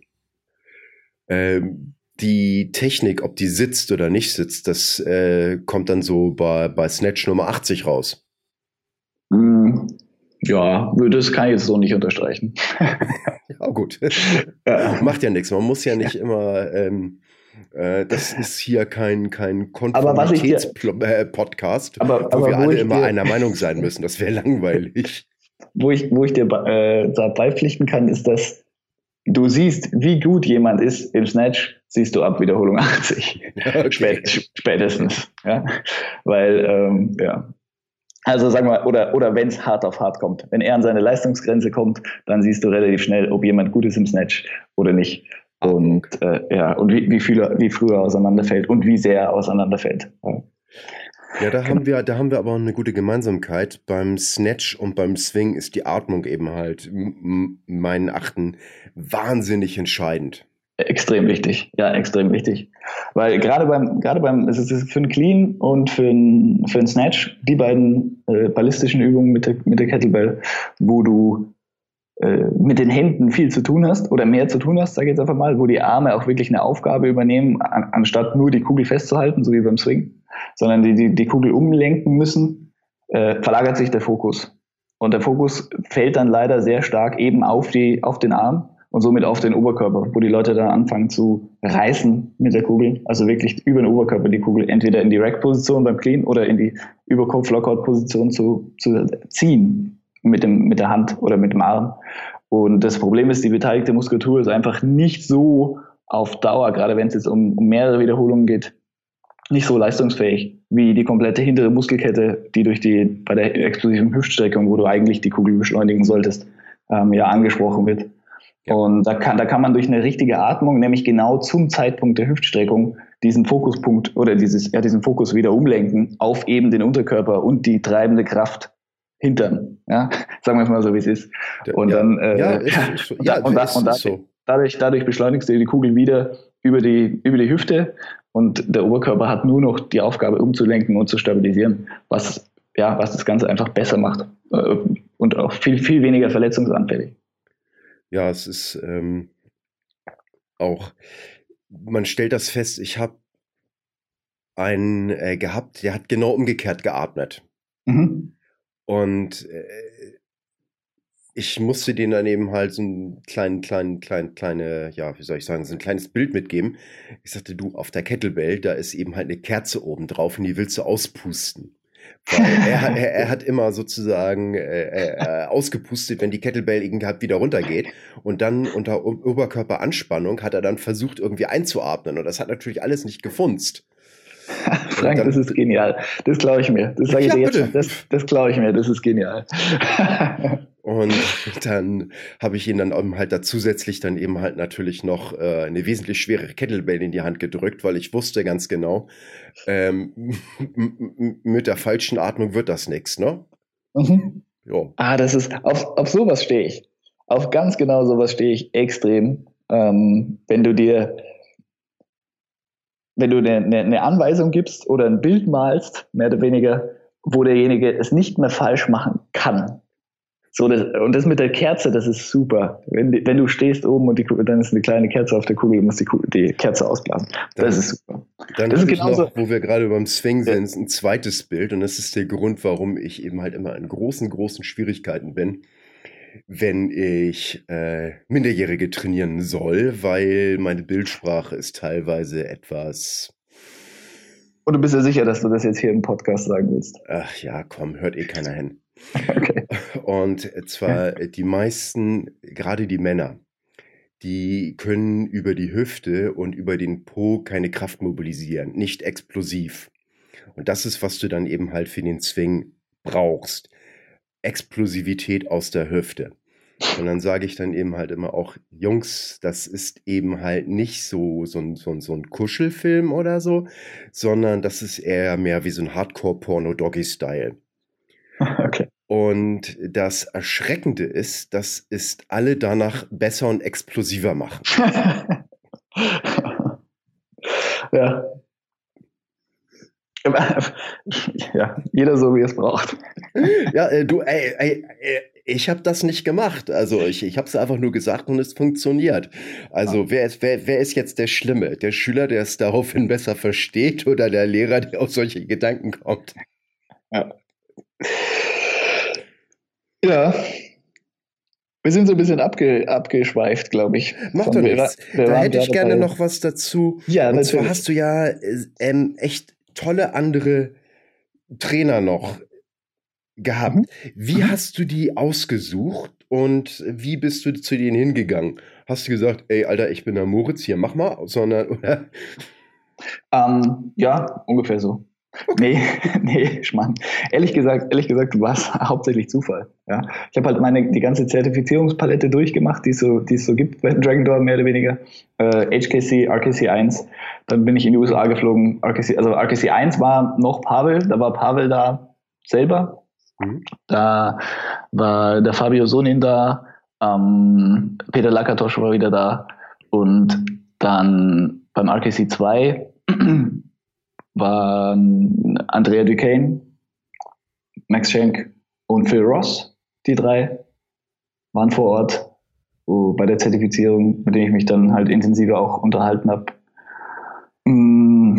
Ähm, die Technik, ob die sitzt oder nicht sitzt, das äh, kommt dann so bei, bei Snatch Nummer 80 raus. Mm, ja, das kann ich jetzt so nicht unterstreichen. ja, gut. Ja. Macht ja nichts. Man muss ja nicht immer ähm, Äh, das ist hier kein, kein Konformitäts-Podcast, äh, aber, wo aber wir wo alle immer einer Meinung sein müssen. Das wäre langweilig. Wo ich, wo ich dir äh, da beipflichten kann, ist, dass du siehst, wie gut jemand ist im Snatch, siehst du ab Wiederholung 80. Okay. Spät, spätestens. Ja? Weil, ähm, ja. Also sagen wir, oder, oder wenn es hart auf hart kommt. Wenn er an seine Leistungsgrenze kommt, dann siehst du relativ schnell, ob jemand gut ist im Snatch oder nicht. Ah, und äh, ja, und wie, wie, viel, wie früher auseinanderfällt und wie sehr auseinanderfällt. Ja. Ja, da haben wir, da haben wir aber eine gute Gemeinsamkeit. Beim Snatch und beim Swing ist die Atmung eben halt meinen Achten wahnsinnig entscheidend. Extrem wichtig, ja, extrem wichtig. Weil gerade beim, gerade beim, es ist für einen Clean und für einen, für einen Snatch, die beiden äh, ballistischen Übungen mit der, mit der Kettlebell, wo du äh, mit den Händen viel zu tun hast oder mehr zu tun hast, sage ich jetzt einfach mal, wo die Arme auch wirklich eine Aufgabe übernehmen, an, anstatt nur die Kugel festzuhalten, so wie beim Swing, sondern die, die, die Kugel umlenken müssen, äh, verlagert sich der Fokus. Und der Fokus fällt dann leider sehr stark eben auf, die, auf den Arm und somit auf den Oberkörper, wo die Leute dann anfangen zu reißen mit der Kugel, also wirklich über den Oberkörper die Kugel entweder in die Rack-Position beim Clean oder in die Überkopf-Lockout-Position zu, zu ziehen mit, dem, mit der Hand oder mit dem Arm. Und das Problem ist, die beteiligte Muskulatur ist einfach nicht so auf Dauer, gerade wenn es jetzt um, um mehrere Wiederholungen geht, nicht so leistungsfähig wie die komplette hintere Muskelkette, die durch die bei der explosiven Hüftstreckung, wo du eigentlich die Kugel beschleunigen solltest, ähm, ja angesprochen wird. Ja. Und da kann, da kann man durch eine richtige Atmung, nämlich genau zum Zeitpunkt der Hüftstreckung, diesen Fokuspunkt oder dieses, ja, diesen Fokus wieder umlenken auf eben den Unterkörper und die treibende Kraft hintern. Ja, sagen wir es mal so, wie es ist. Und ja. dann, äh, ja, ist, und, da, und da, so. dadurch, dadurch beschleunigst du die Kugel wieder über die, über die Hüfte und der Oberkörper hat nur noch die Aufgabe umzulenken und zu stabilisieren, was, ja, was das Ganze einfach besser macht äh, und auch viel, viel weniger verletzungsanfällig ja, es ist ähm, auch, man stellt das fest, ich habe einen äh, gehabt, der hat genau umgekehrt geatmet. Mhm. Und äh, ich musste den dann eben halt so einen kleinen, kleinen, kleinen, kleine, ja, wie soll ich sagen, so ein kleines Bild mitgeben. Ich sagte, du, auf der Kettlebell, da ist eben halt eine Kerze oben drauf und die willst du auspusten. Weil er, hat, er, er hat immer sozusagen äh, äh, ausgepustet, wenn die Kettlebell irgendwie wieder runtergeht. Und dann unter Oberkörperanspannung hat er dann versucht, irgendwie einzuatmen. Und das hat natürlich alles nicht gefunzt. Frank, dann, das ist genial. Das glaube ich mir. Das sage ich ja, dir jetzt. Bitte. Das, das glaube ich mir. Das ist genial. Und dann habe ich ihn dann halt da zusätzlich dann eben halt natürlich noch äh, eine wesentlich schwere Kettlebell in die Hand gedrückt, weil ich wusste ganz genau, ähm, mit der falschen Atmung wird das nichts, ne? Mhm. Jo. Ah, das ist, auf, auf sowas stehe ich. Auf ganz genau sowas stehe ich extrem. Ähm, wenn du dir, wenn du eine, eine Anweisung gibst oder ein Bild malst, mehr oder weniger, wo derjenige es nicht mehr falsch machen kann, so, das, und das mit der Kerze, das ist super. Wenn, wenn du stehst oben und die, dann ist eine kleine Kerze auf der Kugel, du musst die, die Kerze ausblasen. Das dann, ist super. Dann das ist genauso. Noch, wo wir gerade beim Swing sind, ein zweites Bild und das ist der Grund, warum ich eben halt immer in großen, großen Schwierigkeiten bin, wenn ich äh, Minderjährige trainieren soll, weil meine Bildsprache ist teilweise etwas. Und du bist ja sicher, dass du das jetzt hier im Podcast sagen willst. Ach ja, komm, hört eh keiner hin. Okay. Und zwar die meisten, gerade die Männer, die können über die Hüfte und über den Po keine Kraft mobilisieren, nicht explosiv. Und das ist, was du dann eben halt für den Swing brauchst. Explosivität aus der Hüfte. Und dann sage ich dann eben halt immer auch, Jungs, das ist eben halt nicht so, so, ein, so, so ein Kuschelfilm oder so, sondern das ist eher mehr wie so ein Hardcore-Porno-Doggy-Style. Okay. Und das Erschreckende ist, dass es alle danach besser und explosiver machen. ja. ja, jeder so wie es braucht. Ja, äh, du, ey, ey, ey ich habe das nicht gemacht. Also ich, ich habe es einfach nur gesagt und es funktioniert. Also wer ist, wer, wer ist jetzt der Schlimme? Der Schüler, der es daraufhin besser versteht oder der Lehrer, der auf solche Gedanken kommt? Ja. Ja. wir sind so ein bisschen abge, abgeschweift, glaube ich. Macht doch nichts. da hätte ich gerne noch was dazu. Ja, Und natürlich. zwar hast du ja äh, ähm, echt tolle andere Trainer noch gehabt. Mhm. Wie mhm. hast du die ausgesucht und wie bist du zu denen hingegangen? Hast du gesagt, ey, Alter, ich bin der Moritz, hier, mach mal, sondern, oder? Ähm, ja, ungefähr so. Nee, nee, Schmarrn. Ehrlich gesagt, ehrlich gesagt, war es hauptsächlich Zufall. Ja. Ich habe halt meine die ganze Zertifizierungspalette durchgemacht, die es so, die es so gibt bei Dragon Door, mehr oder weniger. Äh, HKC, RKC 1. Dann bin ich in die USA geflogen. RKC, also RKC 1 war noch Pavel, da war Pavel da selber. Mhm. Da war der Fabio Sonin da, ähm, Peter Lakatosch war wieder da und dann beim RKC 2 waren Andrea Duquesne, Max Schenk und Phil Ross. Die drei waren vor Ort bei der Zertifizierung, mit denen ich mich dann halt intensiver auch unterhalten habe. Mm,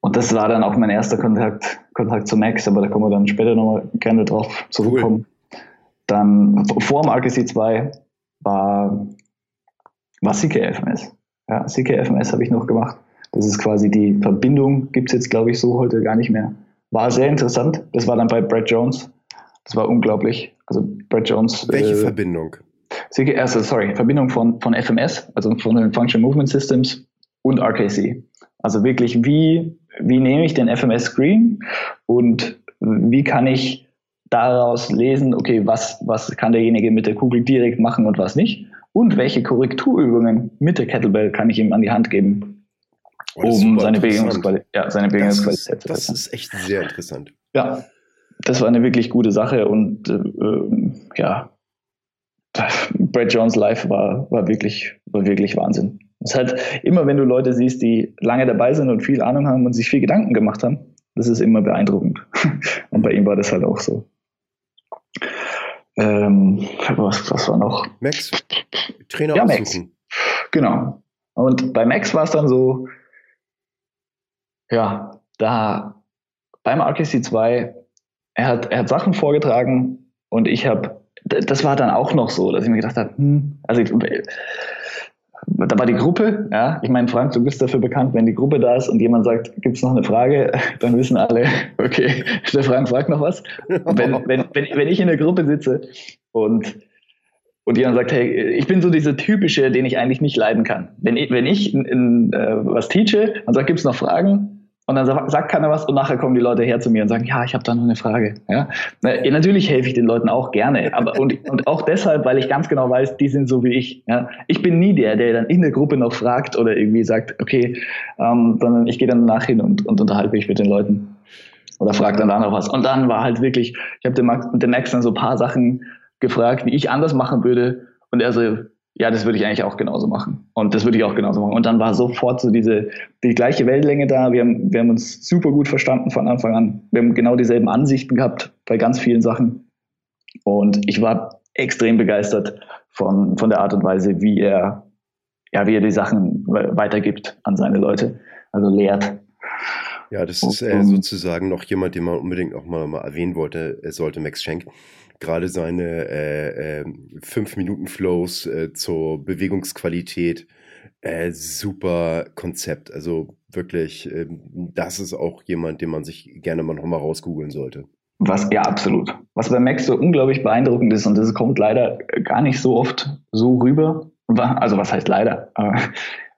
und das war dann auch mein erster Kontakt, Kontakt zu Max, aber da kommen wir dann später nochmal gerne drauf zurückkommen. Cool. Dann vor dem RKC 2 war, war CKFMS. Ja, CKFMS habe ich noch gemacht. Das ist quasi die Verbindung, gibt es jetzt, glaube ich, so heute gar nicht mehr. War sehr interessant. Das war dann bei Brad Jones. Das war unglaublich. Also Brad Jones. Welche äh, Verbindung? Also sorry, Verbindung von, von FMS, also von den Function Movement Systems und RKC. Also wirklich, wie, wie nehme ich den FMS-Screen und wie kann ich daraus lesen, okay, was, was kann derjenige mit der Kugel direkt machen und was nicht? Und welche Korrekturübungen mit der Kettlebell kann ich ihm an die Hand geben? Um seine Bewegungsqualität, ja, seine Bewegungsqualität zu Das ist echt sehr interessant. Ja, das war eine wirklich gute Sache und äh, ähm, ja, Brad Jones Live war, war, wirklich, war wirklich Wahnsinn. Es ist halt immer, wenn du Leute siehst, die lange dabei sind und viel Ahnung haben und sich viel Gedanken gemacht haben, das ist immer beeindruckend. Und bei ihm war das halt auch so. Ähm, was, was war noch? Max, Trainer ja, aussuchen. Max. Genau. Und bei Max war es dann so, ja, da beim RKC 2, er hat, er hat Sachen vorgetragen und ich habe, das war dann auch noch so, dass ich mir gedacht habe, hm, also ich, da war die Gruppe, ja, ich meine, Frank, du bist dafür bekannt, wenn die Gruppe da ist und jemand sagt, gibt es noch eine Frage, dann wissen alle, okay, der Frank fragt noch was. Wenn, wenn, wenn, wenn ich in der Gruppe sitze und und jemand sagt, hey, ich bin so dieser typische, den ich eigentlich nicht leiden kann. Wenn ich, wenn ich in, in, äh, was teache und sage, gibt es noch Fragen? Und dann sagt keiner was und nachher kommen die Leute her zu mir und sagen, ja, ich habe da noch eine Frage. Ja? Natürlich helfe ich den Leuten auch gerne, aber und, und auch deshalb, weil ich ganz genau weiß, die sind so wie ich. Ja? Ich bin nie der, der dann in der Gruppe noch fragt oder irgendwie sagt, okay, ähm, sondern ich gehe dann nach hin und, und unterhalte mich mit den Leuten oder frage dann da noch was. Und dann war halt wirklich, ich habe den Max, den Max dann so ein paar Sachen gefragt, wie ich anders machen würde. Und er so, ja, das würde ich eigentlich auch genauso machen. Und das würde ich auch genauso machen. Und dann war sofort so diese, die gleiche Wellenlänge da. Wir haben, wir haben uns super gut verstanden von Anfang an. Wir haben genau dieselben Ansichten gehabt bei ganz vielen Sachen. Und ich war extrem begeistert von, von der Art und Weise, wie er, ja, wie er die Sachen weitergibt an seine Leute, also lehrt. Ja, das ist äh, sozusagen noch jemand, den man unbedingt auch mal, mal erwähnen wollte, er sollte Max Schenk gerade seine äh, äh, 5-Minuten-Flows äh, zur Bewegungsqualität, äh, super Konzept. Also wirklich, äh, das ist auch jemand, den man sich gerne mal nochmal rausgoogeln sollte. Was, ja, absolut. Was bei Max so unglaublich beeindruckend ist, und das kommt leider gar nicht so oft so rüber, also was heißt leider,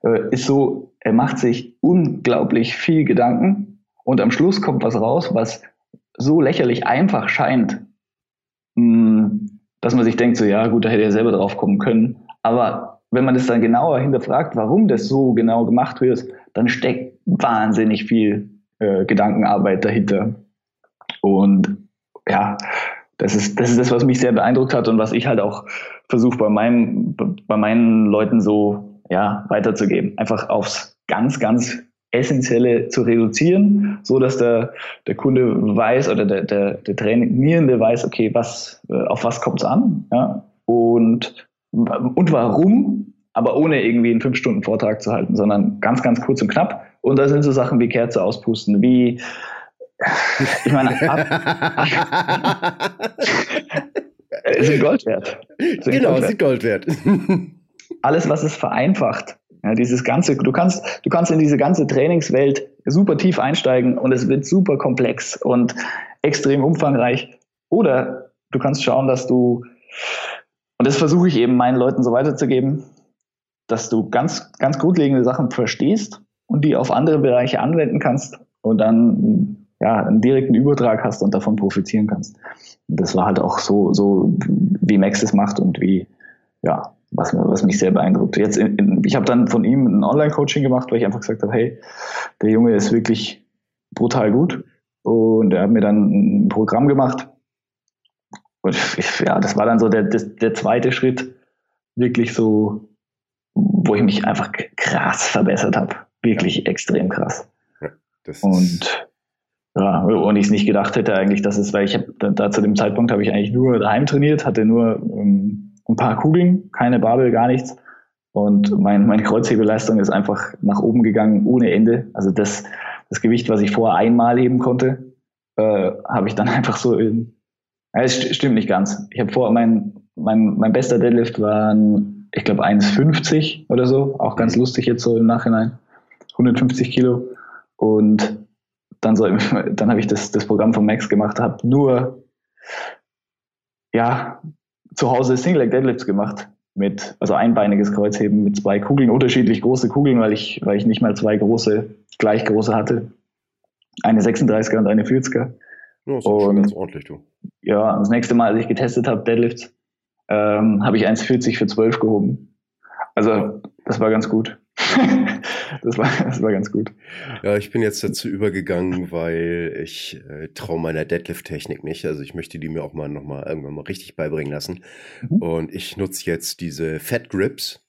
äh, ist so, er macht sich unglaublich viel Gedanken und am Schluss kommt was raus, was so lächerlich einfach scheint, dass man sich denkt, so ja gut, da hätte er selber drauf kommen können. Aber wenn man das dann genauer hinterfragt, warum das so genau gemacht wird, dann steckt wahnsinnig viel äh, Gedankenarbeit dahinter. Und ja, das ist, das ist das, was mich sehr beeindruckt hat und was ich halt auch versuche bei bei meinen Leuten so ja, weiterzugeben. Einfach aufs ganz, ganz Essentielle zu reduzieren, so dass der, der Kunde weiß oder der, der, der Trainierende weiß, okay, was, äh, auf was kommt es an ja? und, und warum, aber ohne irgendwie einen fünf Stunden Vortrag zu halten, sondern ganz, ganz kurz und knapp. Und da sind so Sachen wie Kerze auspusten, wie ich meine, ab, sind Gold wert. Sind genau, Gold sind Gold wert. Alles, was es vereinfacht. Ja, dieses ganze, du kannst, du kannst in diese ganze Trainingswelt super tief einsteigen und es wird super komplex und extrem umfangreich. Oder du kannst schauen, dass du, und das versuche ich eben meinen Leuten so weiterzugeben, dass du ganz, ganz grundlegende Sachen verstehst und die auf andere Bereiche anwenden kannst und dann ja, einen direkten Übertrag hast und davon profitieren kannst. Und das war halt auch so, so wie Max es macht und wie, ja, was, was mich sehr beeindruckt. Jetzt in, in, ich habe dann von ihm ein Online-Coaching gemacht, weil ich einfach gesagt habe, hey, der Junge ist wirklich brutal gut. Und er hat mir dann ein Programm gemacht. Und ich, ja, das war dann so der, der, der zweite Schritt, wirklich so, wo ich mich einfach krass verbessert habe. Wirklich extrem krass. Ja, und ja, und ich es nicht gedacht hätte eigentlich, dass es, weil ich habe da zu dem Zeitpunkt habe ich eigentlich nur daheim trainiert, hatte nur ähm, ein paar Kugeln, keine Babel, gar nichts. Und mein, meine Kreuzhebeleistung ist einfach nach oben gegangen ohne Ende. Also das, das Gewicht, was ich vorher einmal heben konnte, äh, habe ich dann einfach so in. Ja, es stimmt nicht ganz. Ich habe vor, mein, mein, mein bester Deadlift waren, ich glaube, 1,50 oder so. Auch ganz lustig jetzt so im Nachhinein. 150 Kilo. Und dann, so, dann habe ich das, das Programm von Max gemacht, habe nur ja, zu Hause Single Leg Deadlifts gemacht mit also einbeiniges Kreuzheben mit zwei Kugeln, unterschiedlich große Kugeln, weil ich, weil ich nicht mal zwei große, gleich große hatte. Eine 36er und eine 40er. Ja, das ist und, ganz ordentlich, du. Ja, das nächste Mal, als ich getestet habe, Deadlifts, ähm, habe ich 1,40 für 12 gehoben. Also, das war ganz gut. das, war, das war ganz gut. Ja, ich bin jetzt dazu übergegangen, weil ich äh, traue meiner Deadlift-Technik nicht. Also ich möchte die mir auch mal nochmal irgendwann mal richtig beibringen lassen. Mhm. Und ich nutze jetzt diese Fat Grips.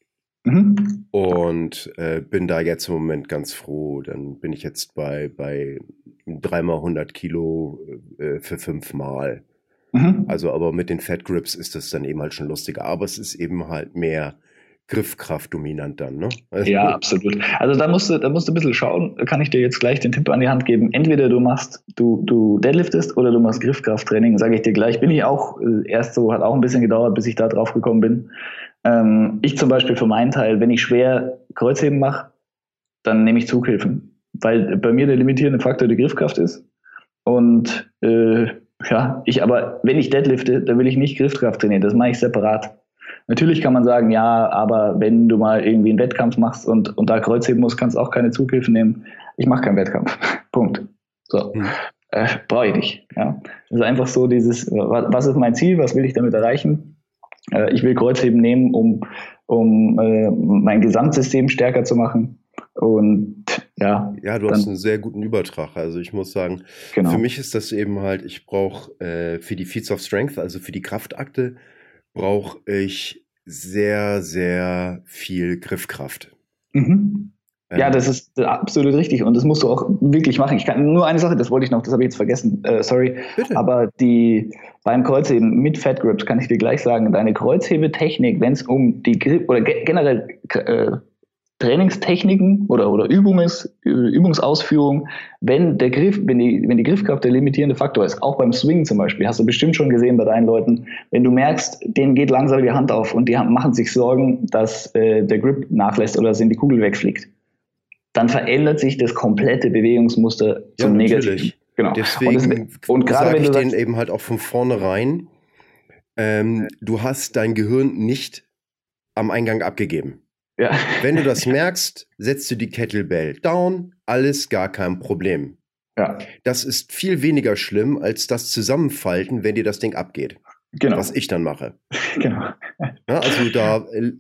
Mhm. Und äh, bin da jetzt im Moment ganz froh. Dann bin ich jetzt bei, bei dreimal 100 Kilo äh, für fünfmal. Mhm. Also, aber mit den Fat Grips ist das dann eben halt schon lustiger. Aber es ist eben halt mehr Griffkraft dominant dann, ne? Also ja, absolut. Also da musst du, da musst du ein bisschen schauen, kann ich dir jetzt gleich den Tipp an die Hand geben. Entweder du machst, du, du deadliftest oder du machst Griffkrafttraining, sage ich dir gleich. Bin ich auch äh, erst so, hat auch ein bisschen gedauert, bis ich da drauf gekommen bin. Ähm, ich zum Beispiel für meinen Teil, wenn ich schwer Kreuzheben mache, dann nehme ich Zughilfen. Weil bei mir der limitierende Faktor die Griffkraft ist. Und äh, ja, ich aber, wenn ich deadlifte, dann will ich nicht Griffkraft trainieren, das mache ich separat. Natürlich kann man sagen, ja, aber wenn du mal irgendwie einen Wettkampf machst und, und da Kreuzheben musst, kannst du auch keine Zughilfen nehmen. Ich mache keinen Wettkampf. Punkt. So. Mhm. Äh, Brauche ich nicht. Ja. Das ist einfach so dieses, was ist mein Ziel, was will ich damit erreichen? Äh, ich will Kreuzheben nehmen, um, um äh, mein Gesamtsystem stärker zu machen. Und ja. Ja, du hast einen sehr guten Übertrag. Also ich muss sagen, genau. für mich ist das eben halt, ich brauche äh, für die Feats of Strength, also für die Kraftakte, brauche ich sehr, sehr viel Griffkraft. Mhm. Ja, das ist absolut richtig und das musst du auch wirklich machen. Ich kann nur eine Sache, das wollte ich noch, das habe ich jetzt vergessen, äh, sorry. Bitte. Aber die beim Kreuzheben mit Fat Grips kann ich dir gleich sagen, deine Kreuzhebetechnik, wenn es um die Grip oder generell äh, Trainingstechniken oder, oder Übungs, Übungsausführung, wenn der Griff, wenn die, wenn die Griffkraft der limitierende Faktor ist, auch beim Swing zum Beispiel, hast du bestimmt schon gesehen bei deinen Leuten, wenn du merkst, denen geht langsam die Hand auf und die machen sich Sorgen, dass äh, der Grip nachlässt oder dass ihnen die Kugel wegfliegt, dann verändert sich das komplette Bewegungsmuster zum ja, Negativen. Genau. Deswegen und, das, und gerade wenn du ich denen eben halt auch von vornherein, ähm, du hast dein Gehirn nicht am Eingang abgegeben. Ja. Wenn du das merkst, setzt du die Kettlebell down, alles gar kein Problem. Ja. Das ist viel weniger schlimm als das Zusammenfalten, wenn dir das Ding abgeht. Genau. Was ich dann mache. Genau. Ja, also da äh,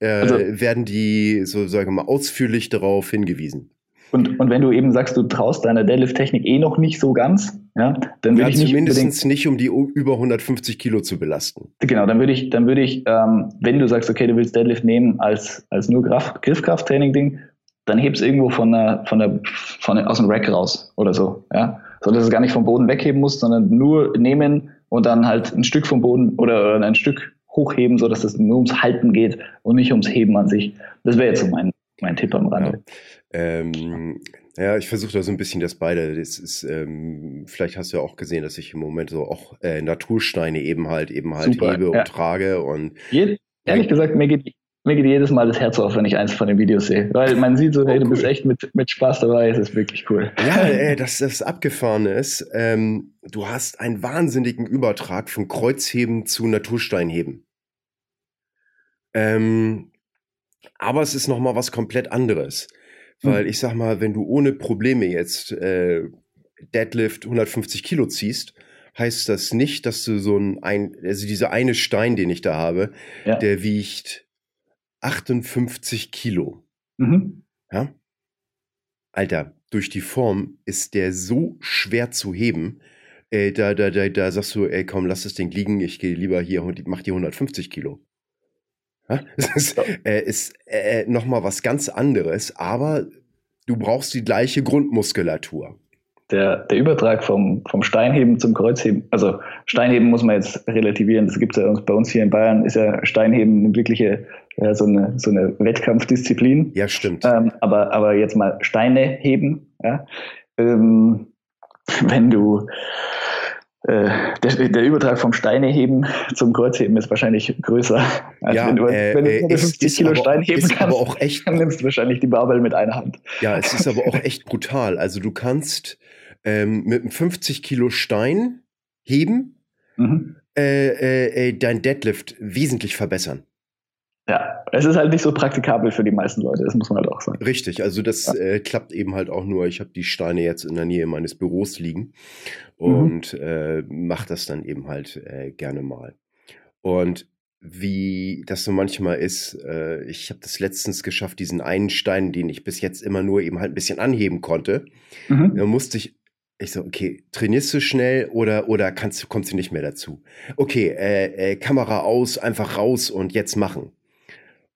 äh, also, werden die, so sagen wir mal, ausführlich darauf hingewiesen. Und, und wenn du eben sagst, du traust deiner Deadlift-Technik eh noch nicht so ganz, ja, dann würde ja, ich nicht zumindest nicht, um die über 150 Kilo zu belasten. Genau, dann würde ich, dann würde ich, ähm, wenn du sagst, okay, du willst Deadlift nehmen als, als nur Griffkraft-Training-Ding, dann hebst irgendwo von der, von der, von der, aus dem Rack raus oder so, ja. So dass du es gar nicht vom Boden wegheben musst, sondern nur nehmen und dann halt ein Stück vom Boden oder, oder ein Stück hochheben, so dass es nur ums Halten geht und nicht ums Heben an sich. Das wäre jetzt so mein, mein Tipp am Rande. Ja. Ähm, Ja, ich versuche da so ein bisschen das beide. Das ist, ähm, vielleicht hast du ja auch gesehen, dass ich im Moment so auch äh, Natursteine eben halt eben halt Super, hebe ja. und trage und. Je, ehrlich gesagt, mir geht, mir geht jedes Mal das Herz auf, wenn ich eins von den Videos sehe. Weil man sieht so, oh, hey, du cool. bist echt mit, mit Spaß dabei, es ist wirklich cool. Ja, ey, dass das abgefahren ist. Ähm, du hast einen wahnsinnigen Übertrag von Kreuzheben zu Natursteinheben. Ähm, aber es ist nochmal was komplett anderes. Weil hm. ich sag mal, wenn du ohne Probleme jetzt äh, Deadlift 150 Kilo ziehst, heißt das nicht, dass du so ein, ein also dieser eine Stein, den ich da habe, ja. der wiegt 58 Kilo. Mhm. Ja? Alter, durch die Form ist der so schwer zu heben. Äh, da, da, da, da sagst du, ey, komm, lass das Ding liegen, ich gehe lieber hier und mach dir 150 Kilo. Das ist, äh, ist äh, nochmal was ganz anderes, aber du brauchst die gleiche Grundmuskulatur der, der Übertrag vom, vom Steinheben zum Kreuzheben, also Steinheben muss man jetzt relativieren, das gibt es ja bei uns hier in Bayern, ist ja Steinheben eine wirkliche, ja, so, eine, so eine Wettkampfdisziplin. Ja, stimmt. Ähm, aber, aber jetzt mal Steine heben, ja, ähm, wenn du äh, der, der, Übertrag vom Steineheben zum Kreuzheben ist wahrscheinlich größer. Als ja, wenn du, äh, wenn du äh, 50 ist, Kilo Stein heben kannst, aber auch echt, dann nimmst du wahrscheinlich die Barbel mit einer Hand. Ja, es ist aber auch echt brutal. Also du kannst ähm, mit einem 50 Kilo Stein heben, mhm. äh, äh, äh, dein Deadlift wesentlich verbessern. Ja, es ist halt nicht so praktikabel für die meisten Leute, das muss man halt auch sagen. Richtig, also das ja. äh, klappt eben halt auch nur. Ich habe die Steine jetzt in der Nähe meines Büros liegen und mhm. äh, mache das dann eben halt äh, gerne mal. Und wie das so manchmal ist, äh, ich habe das letztens geschafft, diesen einen Stein, den ich bis jetzt immer nur eben halt ein bisschen anheben konnte. Mhm. Da musste ich ich so, okay, trainierst du schnell oder, oder kannst, kommst du nicht mehr dazu? Okay, äh, äh, Kamera aus, einfach raus und jetzt machen.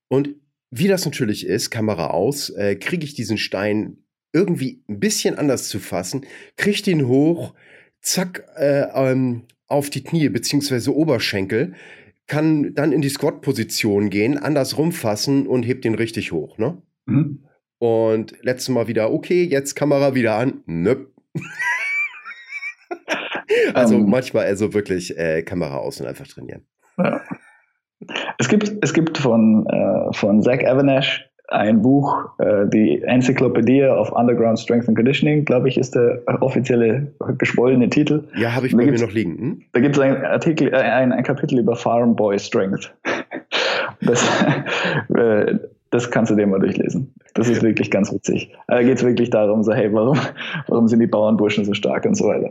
Und wie das natürlich ist, Kamera aus, äh, kriege ich diesen Stein irgendwie ein bisschen anders zu fassen, kriege den hoch, zack, äh, ähm, auf die Knie beziehungsweise Oberschenkel, kann dann in die Squat-Position gehen, anders rumfassen und hebt den richtig hoch, ne? Mhm. Und letztes Mal wieder, okay, jetzt Kamera wieder an. Nöp. also um, ähm. manchmal also wirklich äh, Kamera aus und einfach trainieren. Ja. Es gibt, es gibt von, äh, von Zach Avanash ein Buch, äh, die Encyclopedia of Underground Strength and Conditioning, glaube ich, ist der offizielle geschwollene Titel. Ja, habe ich bei mir noch liegen. Hm? Da gibt es ein Artikel, äh, ein, ein Kapitel über Farm Boy Strength. Das, äh, das kannst du dir mal durchlesen. Das ist wirklich ganz witzig. Da geht es wirklich darum, so, hey, warum, warum sind die Bauernburschen so stark und so weiter.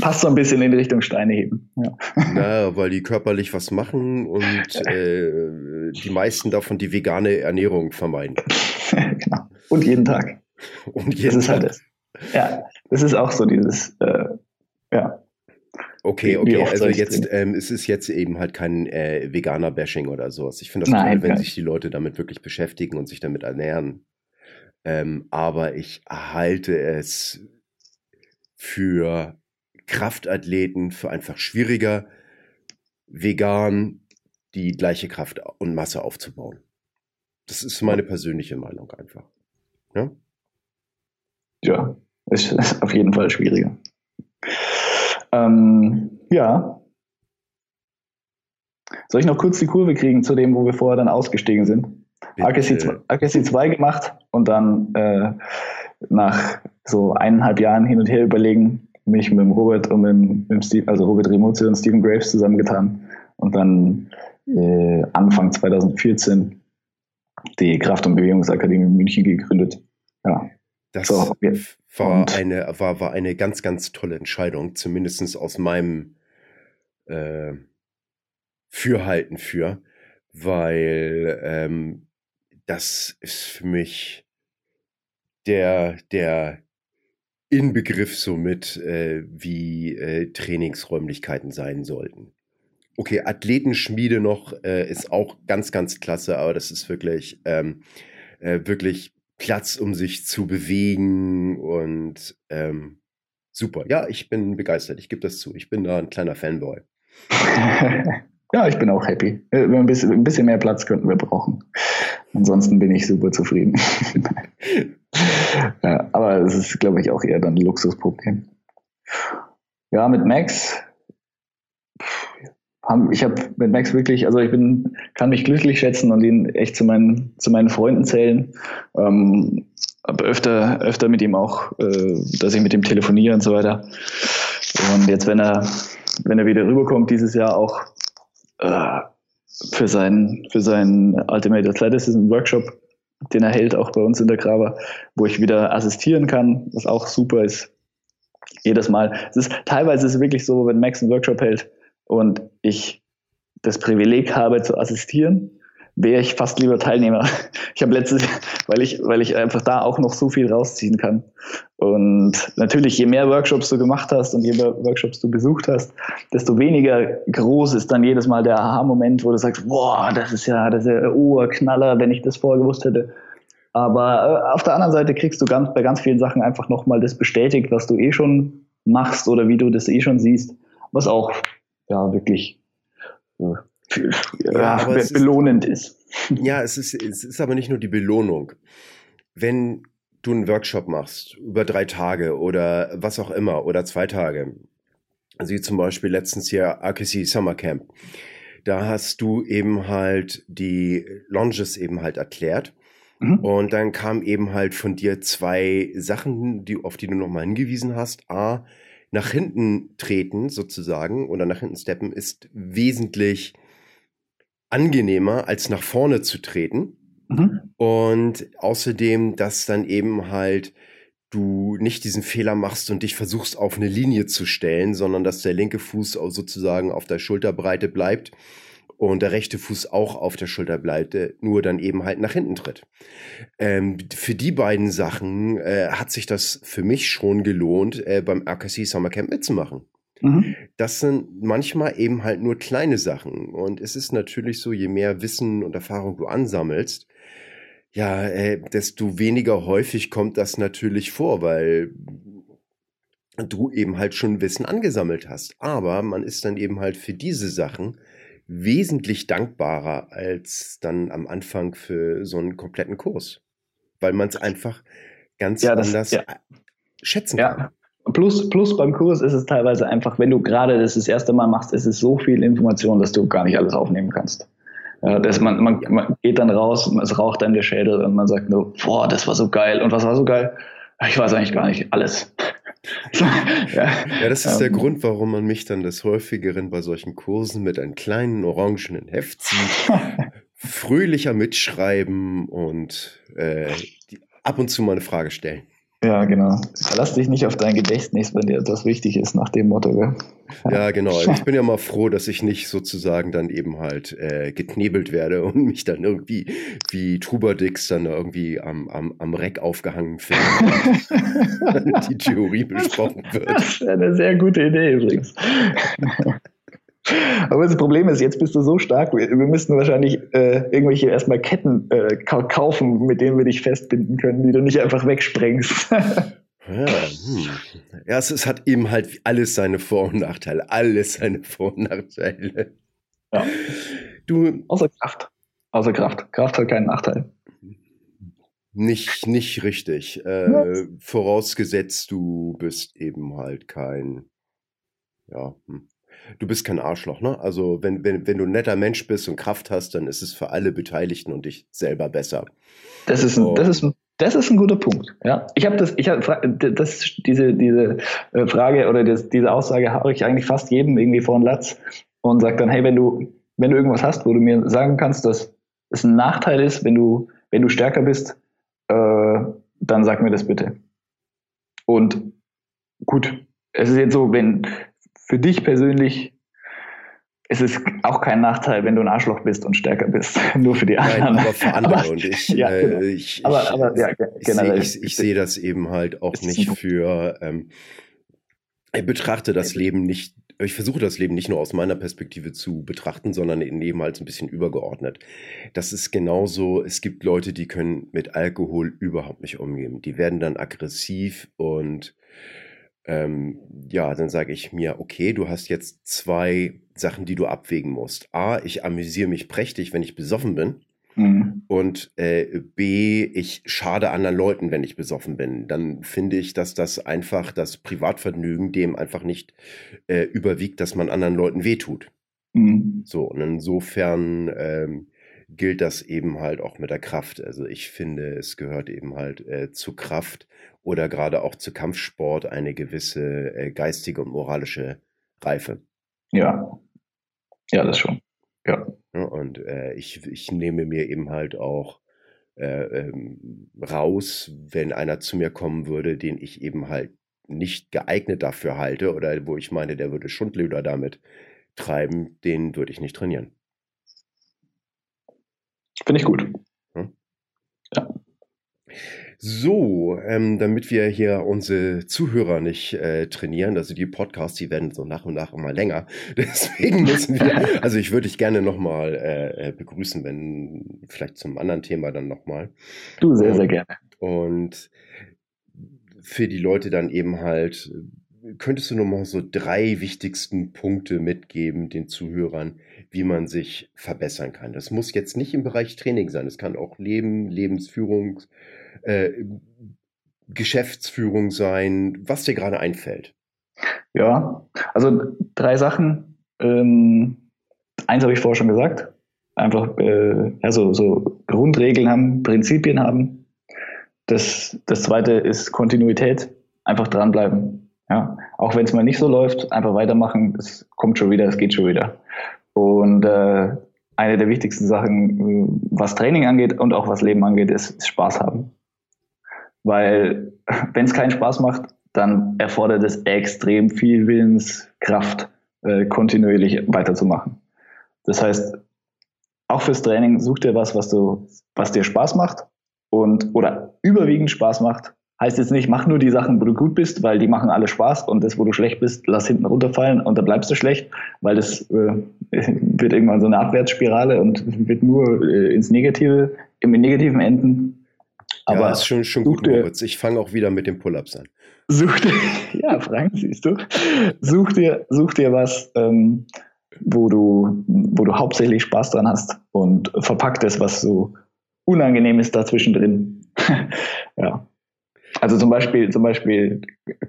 Passt so ein bisschen in die Richtung Steine heben. Ja. Na, weil die körperlich was machen und äh, die meisten davon die vegane Ernährung vermeiden. genau. Und jeden Tag. Und jeden das Tag. Ist halt das. Ja, das ist auch so dieses, äh, ja. Okay, okay, also jetzt ähm, es ist jetzt eben halt kein äh, Veganer-Bashing oder sowas. Ich finde das Nein, toll, wenn sich die Leute damit wirklich beschäftigen und sich damit ernähren. Ähm, aber ich halte es für Kraftathleten für einfach schwieriger, vegan die gleiche Kraft und Masse aufzubauen. Das ist meine persönliche Meinung einfach. Ja, ja es ist auf jeden Fall schwieriger. Ähm, ja. Soll ich noch kurz die Kurve kriegen zu dem, wo wir vorher dann ausgestiegen sind? AKC 2 gemacht und dann äh, nach so eineinhalb Jahren hin und her überlegen, mich mit dem Robert und mit, mit Steve, also Robert Remozio und Stephen Graves zusammengetan und dann äh, Anfang 2014 die Kraft- und Bewegungsakademie München gegründet. Ja. Das so, war, eine, war, war eine ganz, ganz tolle Entscheidung, zumindest aus meinem äh, Fürhalten für, weil ähm, das ist für mich der, der Inbegriff somit, äh, wie äh, Trainingsräumlichkeiten sein sollten. Okay, Athletenschmiede noch äh, ist auch ganz, ganz klasse, aber das ist wirklich, ähm, äh, wirklich Platz, um sich zu bewegen und ähm, super. Ja, ich bin begeistert. Ich gebe das zu. Ich bin da ein kleiner Fanboy. ja, ich bin auch happy. Äh, ein bisschen, ein bisschen mehr Platz könnten wir brauchen. Ansonsten bin ich super zufrieden. ja, aber es ist, glaube ich, auch eher dann ein Luxusproblem. Ja, mit Max ich habe mit Max wirklich, also ich bin, kann mich glücklich schätzen und ihn echt zu meinen, zu meinen Freunden zählen. Ähm, habe öfter, öfter mit ihm auch, äh, dass ich mit ihm telefoniere und so weiter. Und jetzt, wenn er, wenn er wieder rüberkommt, dieses Jahr auch äh, für seinen, für seinen Ultimate Athleticism Workshop, den er hält, auch bei uns in der Graber, wo ich wieder assistieren kann, was auch super ist. Jedes Mal. Es ist teilweise ist es wirklich so, wenn Max einen Workshop hält, und ich das Privileg habe zu assistieren, wäre ich fast lieber Teilnehmer. Ich habe letztes, weil ich, weil ich einfach da auch noch so viel rausziehen kann. Und natürlich, je mehr Workshops du gemacht hast und je mehr Workshops du besucht hast, desto weniger groß ist dann jedes Mal der Aha-Moment, wo du sagst, boah, das ist ja, das ist ja Urknaller, wenn ich das vorher gewusst hätte. Aber äh, auf der anderen Seite kriegst du ganz, bei ganz vielen Sachen einfach nochmal das bestätigt, was du eh schon machst oder wie du das eh schon siehst, was auch ja wirklich äh, ja, be belohnend ist, ist. Ja, es ist, es ist aber nicht nur die Belohnung. Wenn du einen Workshop machst über drei Tage oder was auch immer oder zwei Tage, also wie zum Beispiel letztens hier RKC Summer Camp, da hast du eben halt die Longes eben halt erklärt. Mhm. Und dann kam eben halt von dir zwei Sachen, die, auf die du nochmal hingewiesen hast. A, nach hinten treten sozusagen oder nach hinten steppen ist wesentlich angenehmer als nach vorne zu treten. Mhm. Und außerdem, dass dann eben halt du nicht diesen Fehler machst und dich versuchst auf eine Linie zu stellen, sondern dass der linke Fuß sozusagen auf der Schulterbreite bleibt und der rechte Fuß auch auf der Schulter bleibt, äh, nur dann eben halt nach hinten tritt. Ähm, für die beiden Sachen äh, hat sich das für mich schon gelohnt, äh, beim RKC Summer Camp mitzumachen. Mhm. Das sind manchmal eben halt nur kleine Sachen. Und es ist natürlich so, je mehr Wissen und Erfahrung du ansammelst, ja, äh, desto weniger häufig kommt das natürlich vor, weil du eben halt schon Wissen angesammelt hast. Aber man ist dann eben halt für diese Sachen wesentlich dankbarer als dann am Anfang für so einen kompletten Kurs, weil man es einfach ganz ja, das, anders ja. schätzen kann. Plus, plus beim Kurs ist es teilweise einfach, wenn du gerade das das erste Mal machst, ist es so viel Information, dass du gar nicht alles aufnehmen kannst. Ja, das, man, man, man geht dann raus, es raucht dann der Schädel und man sagt nur, boah, das war so geil. Und was war so geil? Ich weiß eigentlich gar nicht alles. ja. ja, das ist der ähm. Grund, warum man mich dann des Häufigeren bei solchen Kursen mit einem kleinen orangenen Heft sieht. fröhlicher mitschreiben und äh, ab und zu mal eine Frage stellen. Ja, genau. Verlass dich nicht auf dein Gedächtnis, wenn dir etwas wichtig ist, nach dem Motto. Gell? Ja, genau. Ich bin ja mal froh, dass ich nicht sozusagen dann eben halt äh, geknebelt werde und mich dann irgendwie wie Trubadix dann irgendwie am, am, am Reck aufgehangen finde, die Theorie besprochen wird. Das ist eine sehr gute Idee übrigens. Aber das Problem ist, jetzt bist du so stark, wir, wir müssten wahrscheinlich äh, irgendwelche erstmal Ketten äh, kaufen, mit denen wir dich festbinden können, die du nicht einfach wegsprengst. ja, hm. ja es, es, hat eben halt alles seine Vor- und Nachteile. Alles seine Vor- und Nachteile. Ja. Du, Außer Kraft. Außer Kraft. Kraft hat keinen Nachteil. Nicht, nicht richtig. Äh, vorausgesetzt, du bist eben halt kein, ja, hm du bist kein Arschloch, ne? Also wenn, wenn, wenn du ein netter Mensch bist und Kraft hast, dann ist es für alle Beteiligten und dich selber besser. Das ist ein, das ist ein, das ist ein guter Punkt. Ja, ich habe das, ich habe das, diese, diese äh, Frage oder das, diese Aussage habe ich eigentlich fast jedem irgendwie vor den Latz und sage dann, hey, wenn du, wenn du irgendwas hast, wo du mir sagen kannst, dass es ein Nachteil ist, wenn du, wenn du stärker bist, äh, dann sag mir das bitte. Und gut, es ist jetzt so, wenn, für dich persönlich ist es auch kein Nachteil, wenn du ein Arschloch bist und stärker bist. Nur für die anderen. Nein, aber für andere. Aber, und ich, ja, äh, genau. ich, aber, aber, ja, generell. Ich, ich, ich sehe das eben halt auch nicht für. Ähm, ich betrachte das Leben nicht. Ich versuche das Leben nicht nur aus meiner Perspektive zu betrachten, sondern eben halt ein bisschen übergeordnet. Das ist genauso. Es gibt Leute, die können mit Alkohol überhaupt nicht umgehen. Die werden dann aggressiv und ähm, ja, dann sage ich mir, okay, du hast jetzt zwei Sachen, die du abwägen musst. A, ich amüsiere mich prächtig, wenn ich besoffen bin. Mhm. Und äh, B, ich schade anderen Leuten, wenn ich besoffen bin. Dann finde ich, dass das einfach das Privatvergnügen dem einfach nicht äh, überwiegt, dass man anderen Leuten wehtut. Mhm. So, und insofern ähm, gilt das eben halt auch mit der Kraft. Also ich finde, es gehört eben halt äh, zu Kraft oder gerade auch zu Kampfsport eine gewisse äh, geistige und moralische Reife. Ja, ja, das schon. Ja. ja und äh, ich, ich nehme mir eben halt auch äh, ähm, raus, wenn einer zu mir kommen würde, den ich eben halt nicht geeignet dafür halte oder wo ich meine, der würde Schundlöder damit treiben, den würde ich nicht trainieren. Finde ich gut. Hm? Ja. So, ähm, damit wir hier unsere Zuhörer nicht äh, trainieren, also die Podcasts, die werden so nach und nach immer länger. Deswegen müssen wir, also ich würde dich gerne nochmal äh, äh, begrüßen, wenn vielleicht zum anderen Thema dann nochmal. Du, sehr, sehr gerne. Und für die Leute dann eben halt, könntest du nochmal so drei wichtigsten Punkte mitgeben den Zuhörern, wie man sich verbessern kann. Das muss jetzt nicht im Bereich Training sein, es kann auch Leben, Lebensführung, äh, Geschäftsführung sein, was dir gerade einfällt. Ja, also drei Sachen. Ähm, eins habe ich vorher schon gesagt. Einfach äh, also so Grundregeln haben, Prinzipien haben. Das, das zweite ist Kontinuität. Einfach dranbleiben. Ja, auch wenn es mal nicht so läuft, einfach weitermachen. Es kommt schon wieder, es geht schon wieder. Und äh, eine der wichtigsten Sachen, was Training angeht und auch was Leben angeht, ist, ist Spaß haben. Weil wenn es keinen Spaß macht, dann erfordert es extrem viel Willenskraft, äh, kontinuierlich weiterzumachen. Das heißt, auch fürs Training such dir was, was du, was dir Spaß macht und oder überwiegend Spaß macht Heißt jetzt nicht, mach nur die Sachen, wo du gut bist, weil die machen alle Spaß und das, wo du schlecht bist, lass hinten runterfallen und dann bleibst du schlecht, weil das äh, wird irgendwann so eine Abwärtsspirale und wird nur äh, ins Negative, im Negativen enden. Aber ja, ist schon, schon gut, Moritz. Ich fange auch wieder mit dem Pull-Ups an. Such dir, ja, Frank, siehst du. Such dir, such dir was, ähm, wo du, wo du hauptsächlich Spaß dran hast und verpack das, was so unangenehm ist dazwischen drin. ja. Also zum Beispiel, zum Beispiel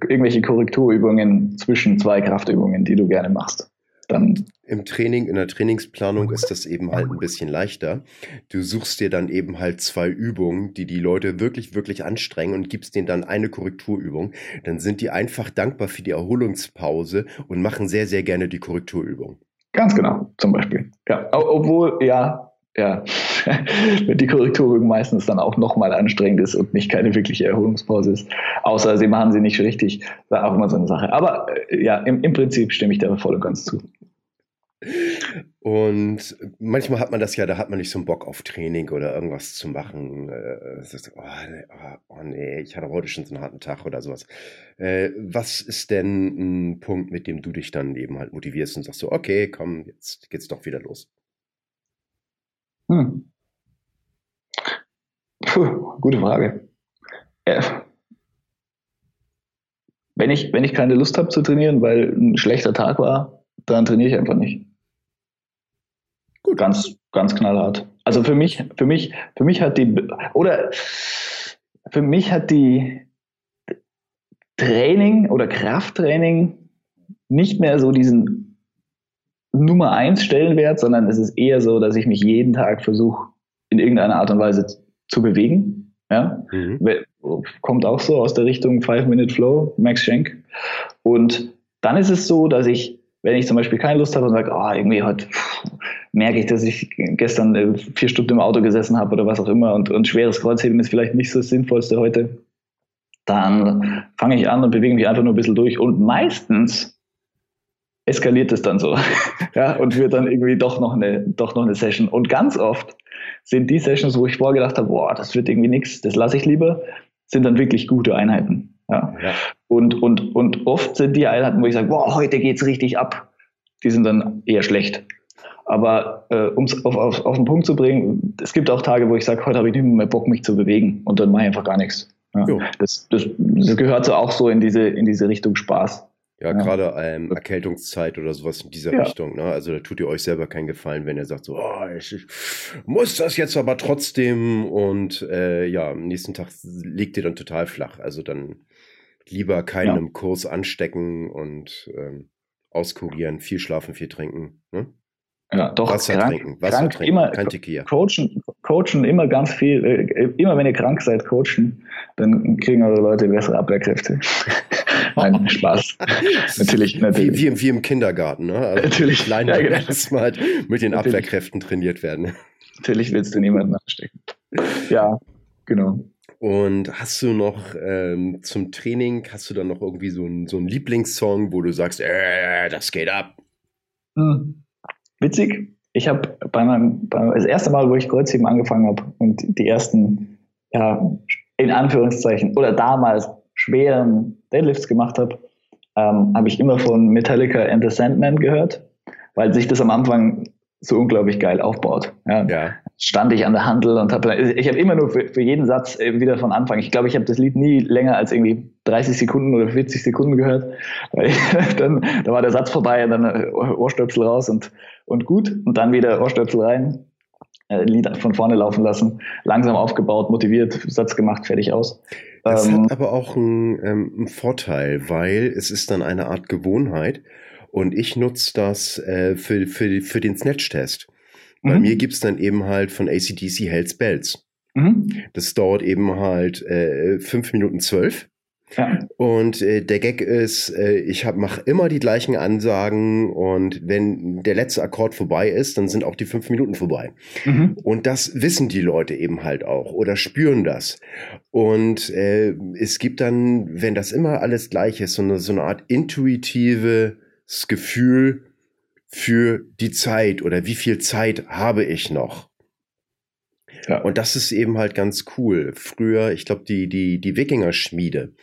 irgendwelche Korrekturübungen zwischen zwei Kraftübungen, die du gerne machst. Dann Im Training, in der Trainingsplanung ist das eben halt ein bisschen leichter. Du suchst dir dann eben halt zwei Übungen, die die Leute wirklich, wirklich anstrengen und gibst denen dann eine Korrekturübung. Dann sind die einfach dankbar für die Erholungspause und machen sehr, sehr gerne die Korrekturübung. Ganz genau, zum Beispiel. Ja, obwohl, ja, ja, wenn die Korrekturübung meistens dann auch nochmal anstrengend ist und nicht keine wirkliche Erholungspause ist. Außer sie machen sie nicht richtig, ist auch immer so eine Sache. Aber äh, ja, im, im Prinzip stimme ich da voll und ganz zu. Und manchmal hat man das ja, da hat man nicht so einen Bock auf Training oder irgendwas zu machen. Äh, oh, nee, oh, oh, nee, ich hatte heute schon so einen harten Tag oder sowas. Äh, was ist denn ein Punkt, mit dem du dich dann eben halt motivierst und sagst so, okay, komm, jetzt geht's doch wieder los? Hm. Puh, gute Frage. Ja. Wenn ich, wenn ich keine Lust habe zu trainieren, weil ein schlechter Tag war, dann trainiere ich einfach nicht. Gut. Ganz, ganz knallhart. Also für mich, für mich, für mich hat die, oder für mich hat die Training oder Krafttraining nicht mehr so diesen Nummer eins Stellenwert, sondern es ist eher so, dass ich mich jeden Tag versuche, in irgendeiner Art und Weise zu bewegen. Ja? Mhm. Kommt auch so aus der Richtung Five-Minute-Flow, Max Schenk. Und dann ist es so, dass ich, wenn ich zum Beispiel keine Lust habe und sage, oh, irgendwie heute merke ich, dass ich gestern äh, vier Stunden im Auto gesessen habe oder was auch immer und, und schweres Kreuzheben ist vielleicht nicht so das Sinnvollste heute, dann fange ich an und bewege mich einfach nur ein bisschen durch. Und meistens eskaliert es dann so. ja, und wird dann irgendwie doch noch eine, doch noch eine Session. Und ganz oft sind die Sessions, wo ich vorgedacht habe, boah, das wird irgendwie nichts, das lasse ich lieber, sind dann wirklich gute Einheiten. Ja. ja. Und, und, und oft sind die Einheiten, wo ich sage, boah, heute geht's richtig ab, die sind dann eher schlecht. Aber äh, um es auf, auf, auf den Punkt zu bringen, es gibt auch Tage, wo ich sage, heute habe ich nicht mehr Bock, mich zu bewegen und dann mache ich einfach gar nichts. Ja. Das, das, das gehört so auch so in diese, in diese Richtung Spaß. Ja, ja. gerade ähm, Erkältungszeit oder sowas in dieser ja. Richtung. Ne? Also da tut ihr euch selber keinen Gefallen, wenn ihr sagt so, oh, ich, ich muss das jetzt aber trotzdem und äh, ja, am nächsten Tag liegt ihr dann total flach. Also dann lieber keinen ja. im Kurs anstecken und ähm, auskurieren, viel schlafen, viel trinken. Ne? Ja, doch. Wasser krank, trinken, Wasser krank trinken, immer, kein Tequila. Coachen, coachen immer ganz viel, äh, immer wenn ihr krank seid, coachen, dann kriegen eure Leute bessere Abwehrkräfte. Nein, Spaß. natürlich, natürlich. Wie, wie, wie, im Kindergarten, ne? Also natürlich. Kleine ja, genau. erstmal halt mit den natürlich. Abwehrkräften trainiert werden. Natürlich willst du niemanden anstecken. Ja, genau. Und hast du noch ähm, zum Training, hast du dann noch irgendwie so einen so Lieblingssong, wo du sagst, äh, das geht ab? Hm. Witzig, ich habe bei meinem, bei, das erste Mal, wo ich Kreuzheben angefangen habe und die ersten, ja, in Anführungszeichen, oder damals schweren Deadlifts gemacht habe, ähm, habe ich immer von Metallica and the Sandman gehört, weil sich das am Anfang so unglaublich geil aufbaut. Ja. ja. Stand ich an der Handel und habe, ich habe immer nur für, für, jeden Satz wieder von Anfang. Ich glaube, ich habe das Lied nie länger als irgendwie 30 Sekunden oder 40 Sekunden gehört. Dann, dann war der Satz vorbei und dann äh, Ohrstöpsel raus und, und gut und dann wieder Ohrstöpsel rein. Äh, Lied von vorne laufen lassen, langsam aufgebaut, motiviert, Satz gemacht, fertig aus. Das ähm, hat aber auch einen, ähm, einen Vorteil, weil es ist dann eine Art Gewohnheit und ich nutze das äh, für, für, für den Snatch-Test. Bei mhm. mir gibt's dann eben halt von ACDC Hells Bells. Mhm. Das dauert eben halt äh, fünf Minuten zwölf. Ja. Und äh, der Gag ist, äh, ich mache immer die gleichen Ansagen und wenn der letzte Akkord vorbei ist, dann sind auch die fünf Minuten vorbei. Mhm. Und das wissen die Leute eben halt auch oder spüren das. Und äh, es gibt dann, wenn das immer alles gleich ist, so eine, so eine Art intuitives Gefühl, für die Zeit oder wie viel Zeit habe ich noch. Ja. Und das ist eben halt ganz cool. Früher, ich glaube, die, die, die Wikinger-Schmiede,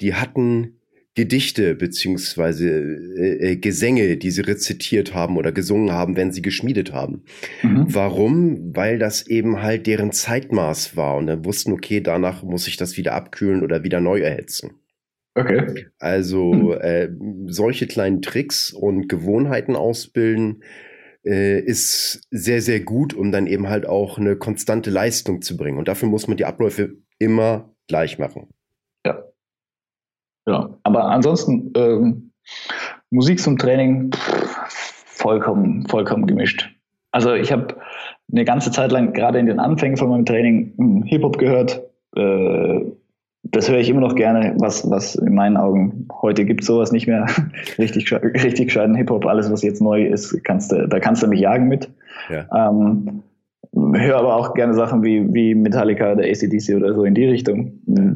die hatten Gedichte beziehungsweise äh, äh, Gesänge, die sie rezitiert haben oder gesungen haben, wenn sie geschmiedet haben. Mhm. Warum? Weil das eben halt deren Zeitmaß war und dann wussten, okay, danach muss ich das wieder abkühlen oder wieder neu erhitzen. Okay. Also hm. äh, solche kleinen Tricks und Gewohnheiten ausbilden äh, ist sehr, sehr gut, um dann eben halt auch eine konstante Leistung zu bringen. Und dafür muss man die Abläufe immer gleich machen. Ja. Ja, aber ansonsten ähm, Musik zum Training pff, vollkommen, vollkommen gemischt. Also ich habe eine ganze Zeit lang gerade in den Anfängen von meinem Training hm, Hip-Hop gehört, äh, das höre ich immer noch gerne, was, was in meinen Augen heute gibt sowas nicht mehr. richtig, richtig gescheiten Hip-Hop, alles, was jetzt neu ist, kannst du, da kannst du mich jagen mit. Ja. Ähm, höre aber auch gerne Sachen wie, wie Metallica oder ACDC oder so in die Richtung, wenn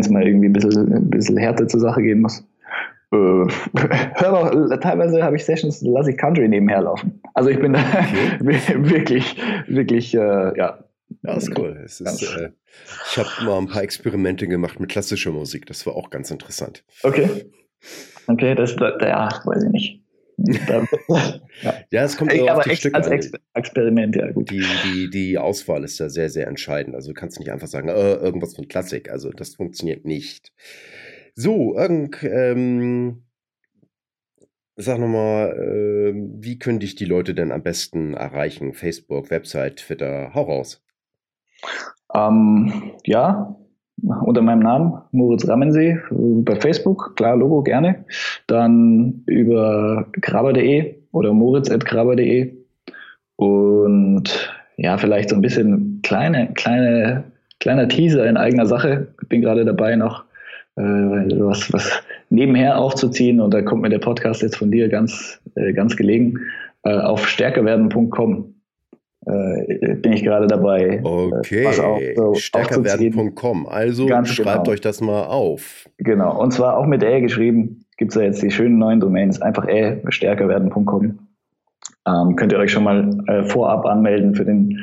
es mal irgendwie ein bisschen, ein bisschen härter zur Sache gehen muss. Äh, hör auch, teilweise habe ich Sessions, lasse ich Country nebenher laufen. Also ich bin da okay. wirklich, wirklich, äh, ja, ja, ist cool. Ist, äh, ich habe mal ein paar Experimente gemacht mit klassischer Musik. Das war auch ganz interessant. Okay. Okay, das, ja, weiß ich nicht. ja. ja, es kommt aber die Stücke als Ex Experiment, ja gut. Die, die, die Auswahl ist da sehr, sehr entscheidend. Also du kannst nicht einfach sagen, äh, irgendwas von Klassik. Also das funktioniert nicht. So, irgend, ähm, sag nochmal, äh, wie können dich die Leute denn am besten erreichen? Facebook, Website, Twitter, hau raus. Ähm, ja, unter meinem Namen, Moritz Rammensee, bei Facebook, klar, Logo gerne. Dann über graber.de oder moritz.graber.de. Und ja, vielleicht so ein bisschen kleine, kleine, kleiner Teaser in eigener Sache. Ich bin gerade dabei, noch äh, was, was nebenher aufzuziehen und da kommt mir der Podcast jetzt von dir ganz, äh, ganz gelegen. Äh, auf stärkerwerden.com äh, bin ich gerade dabei. Äh, okay, so stärkerwerden.com. Also Ganz schreibt genau. euch das mal auf. Genau, und zwar auch mit Ä geschrieben. Gibt es ja jetzt die schönen neuen Domains. Einfach Ä, stärkerwerden.com. Ähm, könnt ihr euch schon mal äh, vorab anmelden für den,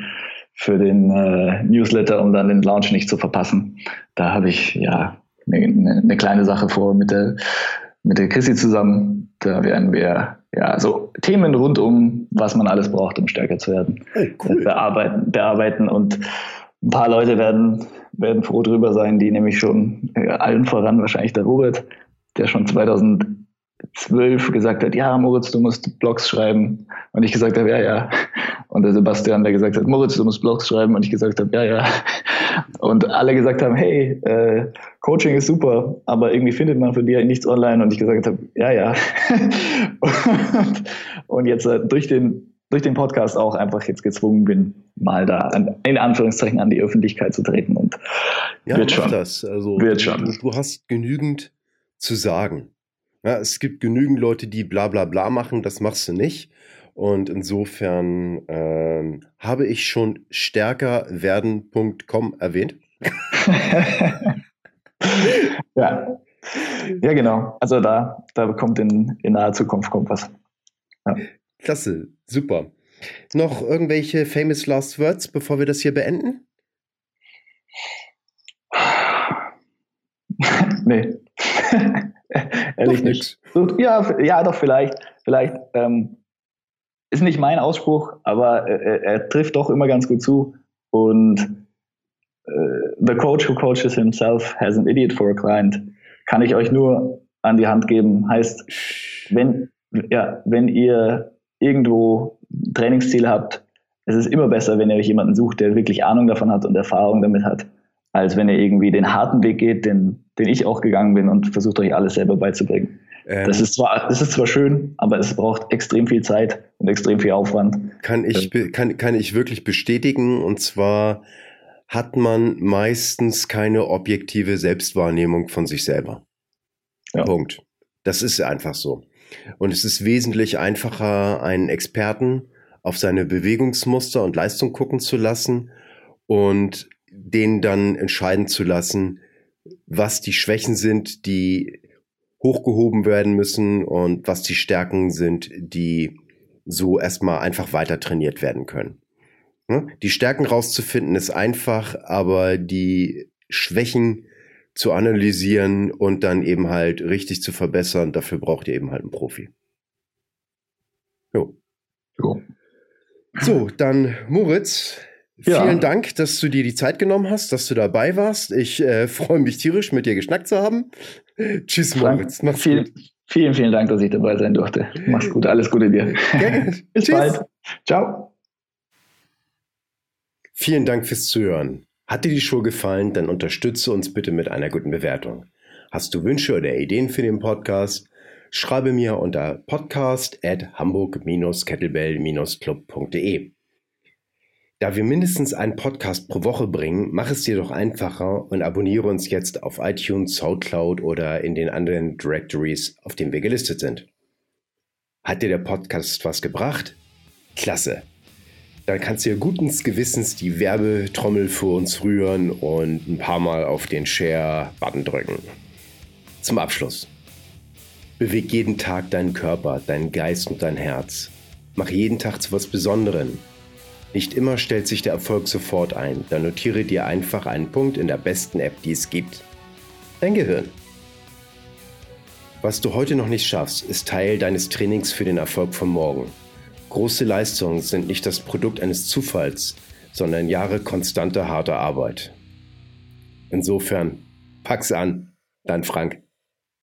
für den äh, Newsletter, um dann den Launch nicht zu verpassen. Da habe ich ja eine, eine kleine Sache vor mit der, mit der Chrissy zusammen. Da werden wir ja, so Themen rund um, was man alles braucht, um stärker zu werden, hey, cool. bearbeiten, bearbeiten und ein paar Leute werden, werden froh drüber sein, die nämlich schon, ja, allen voran wahrscheinlich der Robert, der schon 2010 zwölf gesagt hat, ja, Moritz, du musst Blogs schreiben. Und ich gesagt habe, ja, ja. Und der Sebastian, der gesagt hat, Moritz, du musst Blogs schreiben. Und ich gesagt habe, ja, ja. Und alle gesagt haben, hey, äh, Coaching ist super, aber irgendwie findet man von dir nichts online. Und ich gesagt habe, ja, ja. und, und jetzt äh, durch den durch den Podcast auch einfach jetzt gezwungen bin, mal da an, in Anführungszeichen an die Öffentlichkeit zu treten und ja, wird schon. das. Also wird schon. Du, du hast genügend zu sagen. Ja, es gibt genügend Leute, die bla bla bla machen, das machst du nicht. Und insofern ähm, habe ich schon stärker werden.com erwähnt. ja. ja, genau. Also da, da kommt in, in naher Zukunft kommt was. Ja. Klasse, super. Noch irgendwelche famous last words, bevor wir das hier beenden? nee. Ehrlich nicht. Ja, ja, doch, vielleicht. Vielleicht ähm, ist nicht mein Ausspruch, aber er, er, trifft doch immer ganz gut zu. Und äh, The Coach who coaches himself has an idiot for a client. Kann ich euch nur an die Hand geben. Heißt, wenn, ja, wenn ihr irgendwo Trainingsziel habt, es ist immer besser, wenn ihr euch jemanden sucht, der wirklich Ahnung davon hat und Erfahrung damit hat, als wenn ihr irgendwie den harten Weg geht, den, den ich auch gegangen bin und versucht euch alles selber beizubringen. Ähm, das, ist zwar, das ist zwar schön, aber es braucht extrem viel Zeit und extrem viel Aufwand. Kann ich, kann, kann ich wirklich bestätigen. Und zwar hat man meistens keine objektive Selbstwahrnehmung von sich selber. Ja. Punkt. Das ist einfach so. Und es ist wesentlich einfacher, einen Experten auf seine Bewegungsmuster und Leistung gucken zu lassen und den dann entscheiden zu lassen, was die Schwächen sind, die hochgehoben werden müssen und was die Stärken sind, die so erstmal einfach weiter trainiert werden können. Ne? Die Stärken rauszufinden ist einfach, aber die Schwächen zu analysieren und dann eben halt richtig zu verbessern, dafür braucht ihr eben halt einen Profi. Jo. jo. So, dann Moritz, ja. vielen Dank, dass du dir die Zeit genommen hast, dass du dabei warst. Ich äh, freue mich tierisch, mit dir geschnackt zu haben. Tschüss, Moritz. Mach's vielen, gut. Vielen, vielen Dank, dass ich dabei sein durfte. Mach's gut, alles Gute dir. Gerne. Bis Tschüss. bald. Ciao. Vielen Dank fürs Zuhören. Hat dir die Show gefallen, dann unterstütze uns bitte mit einer guten Bewertung. Hast du Wünsche oder Ideen für den Podcast? Schreibe mir unter podcast at hamburg-kettlebell-club.de. Da wir mindestens einen Podcast pro Woche bringen, mach es dir doch einfacher und abonniere uns jetzt auf iTunes, Soundcloud oder in den anderen Directories, auf denen wir gelistet sind. Hat dir der Podcast was gebracht? Klasse! dann kannst du ja guten Gewissens die Werbetrommel für uns rühren und ein paar Mal auf den Share-Button drücken. Zum Abschluss. Beweg jeden Tag deinen Körper, deinen Geist und dein Herz. Mach jeden Tag zu was Besonderem. Nicht immer stellt sich der Erfolg sofort ein, dann notiere dir einfach einen Punkt in der besten App, die es gibt. Dein Gehirn. Was du heute noch nicht schaffst, ist Teil deines Trainings für den Erfolg von morgen. Große Leistungen sind nicht das Produkt eines Zufalls, sondern Jahre konstanter harter Arbeit. Insofern, pack's an, dein Frank.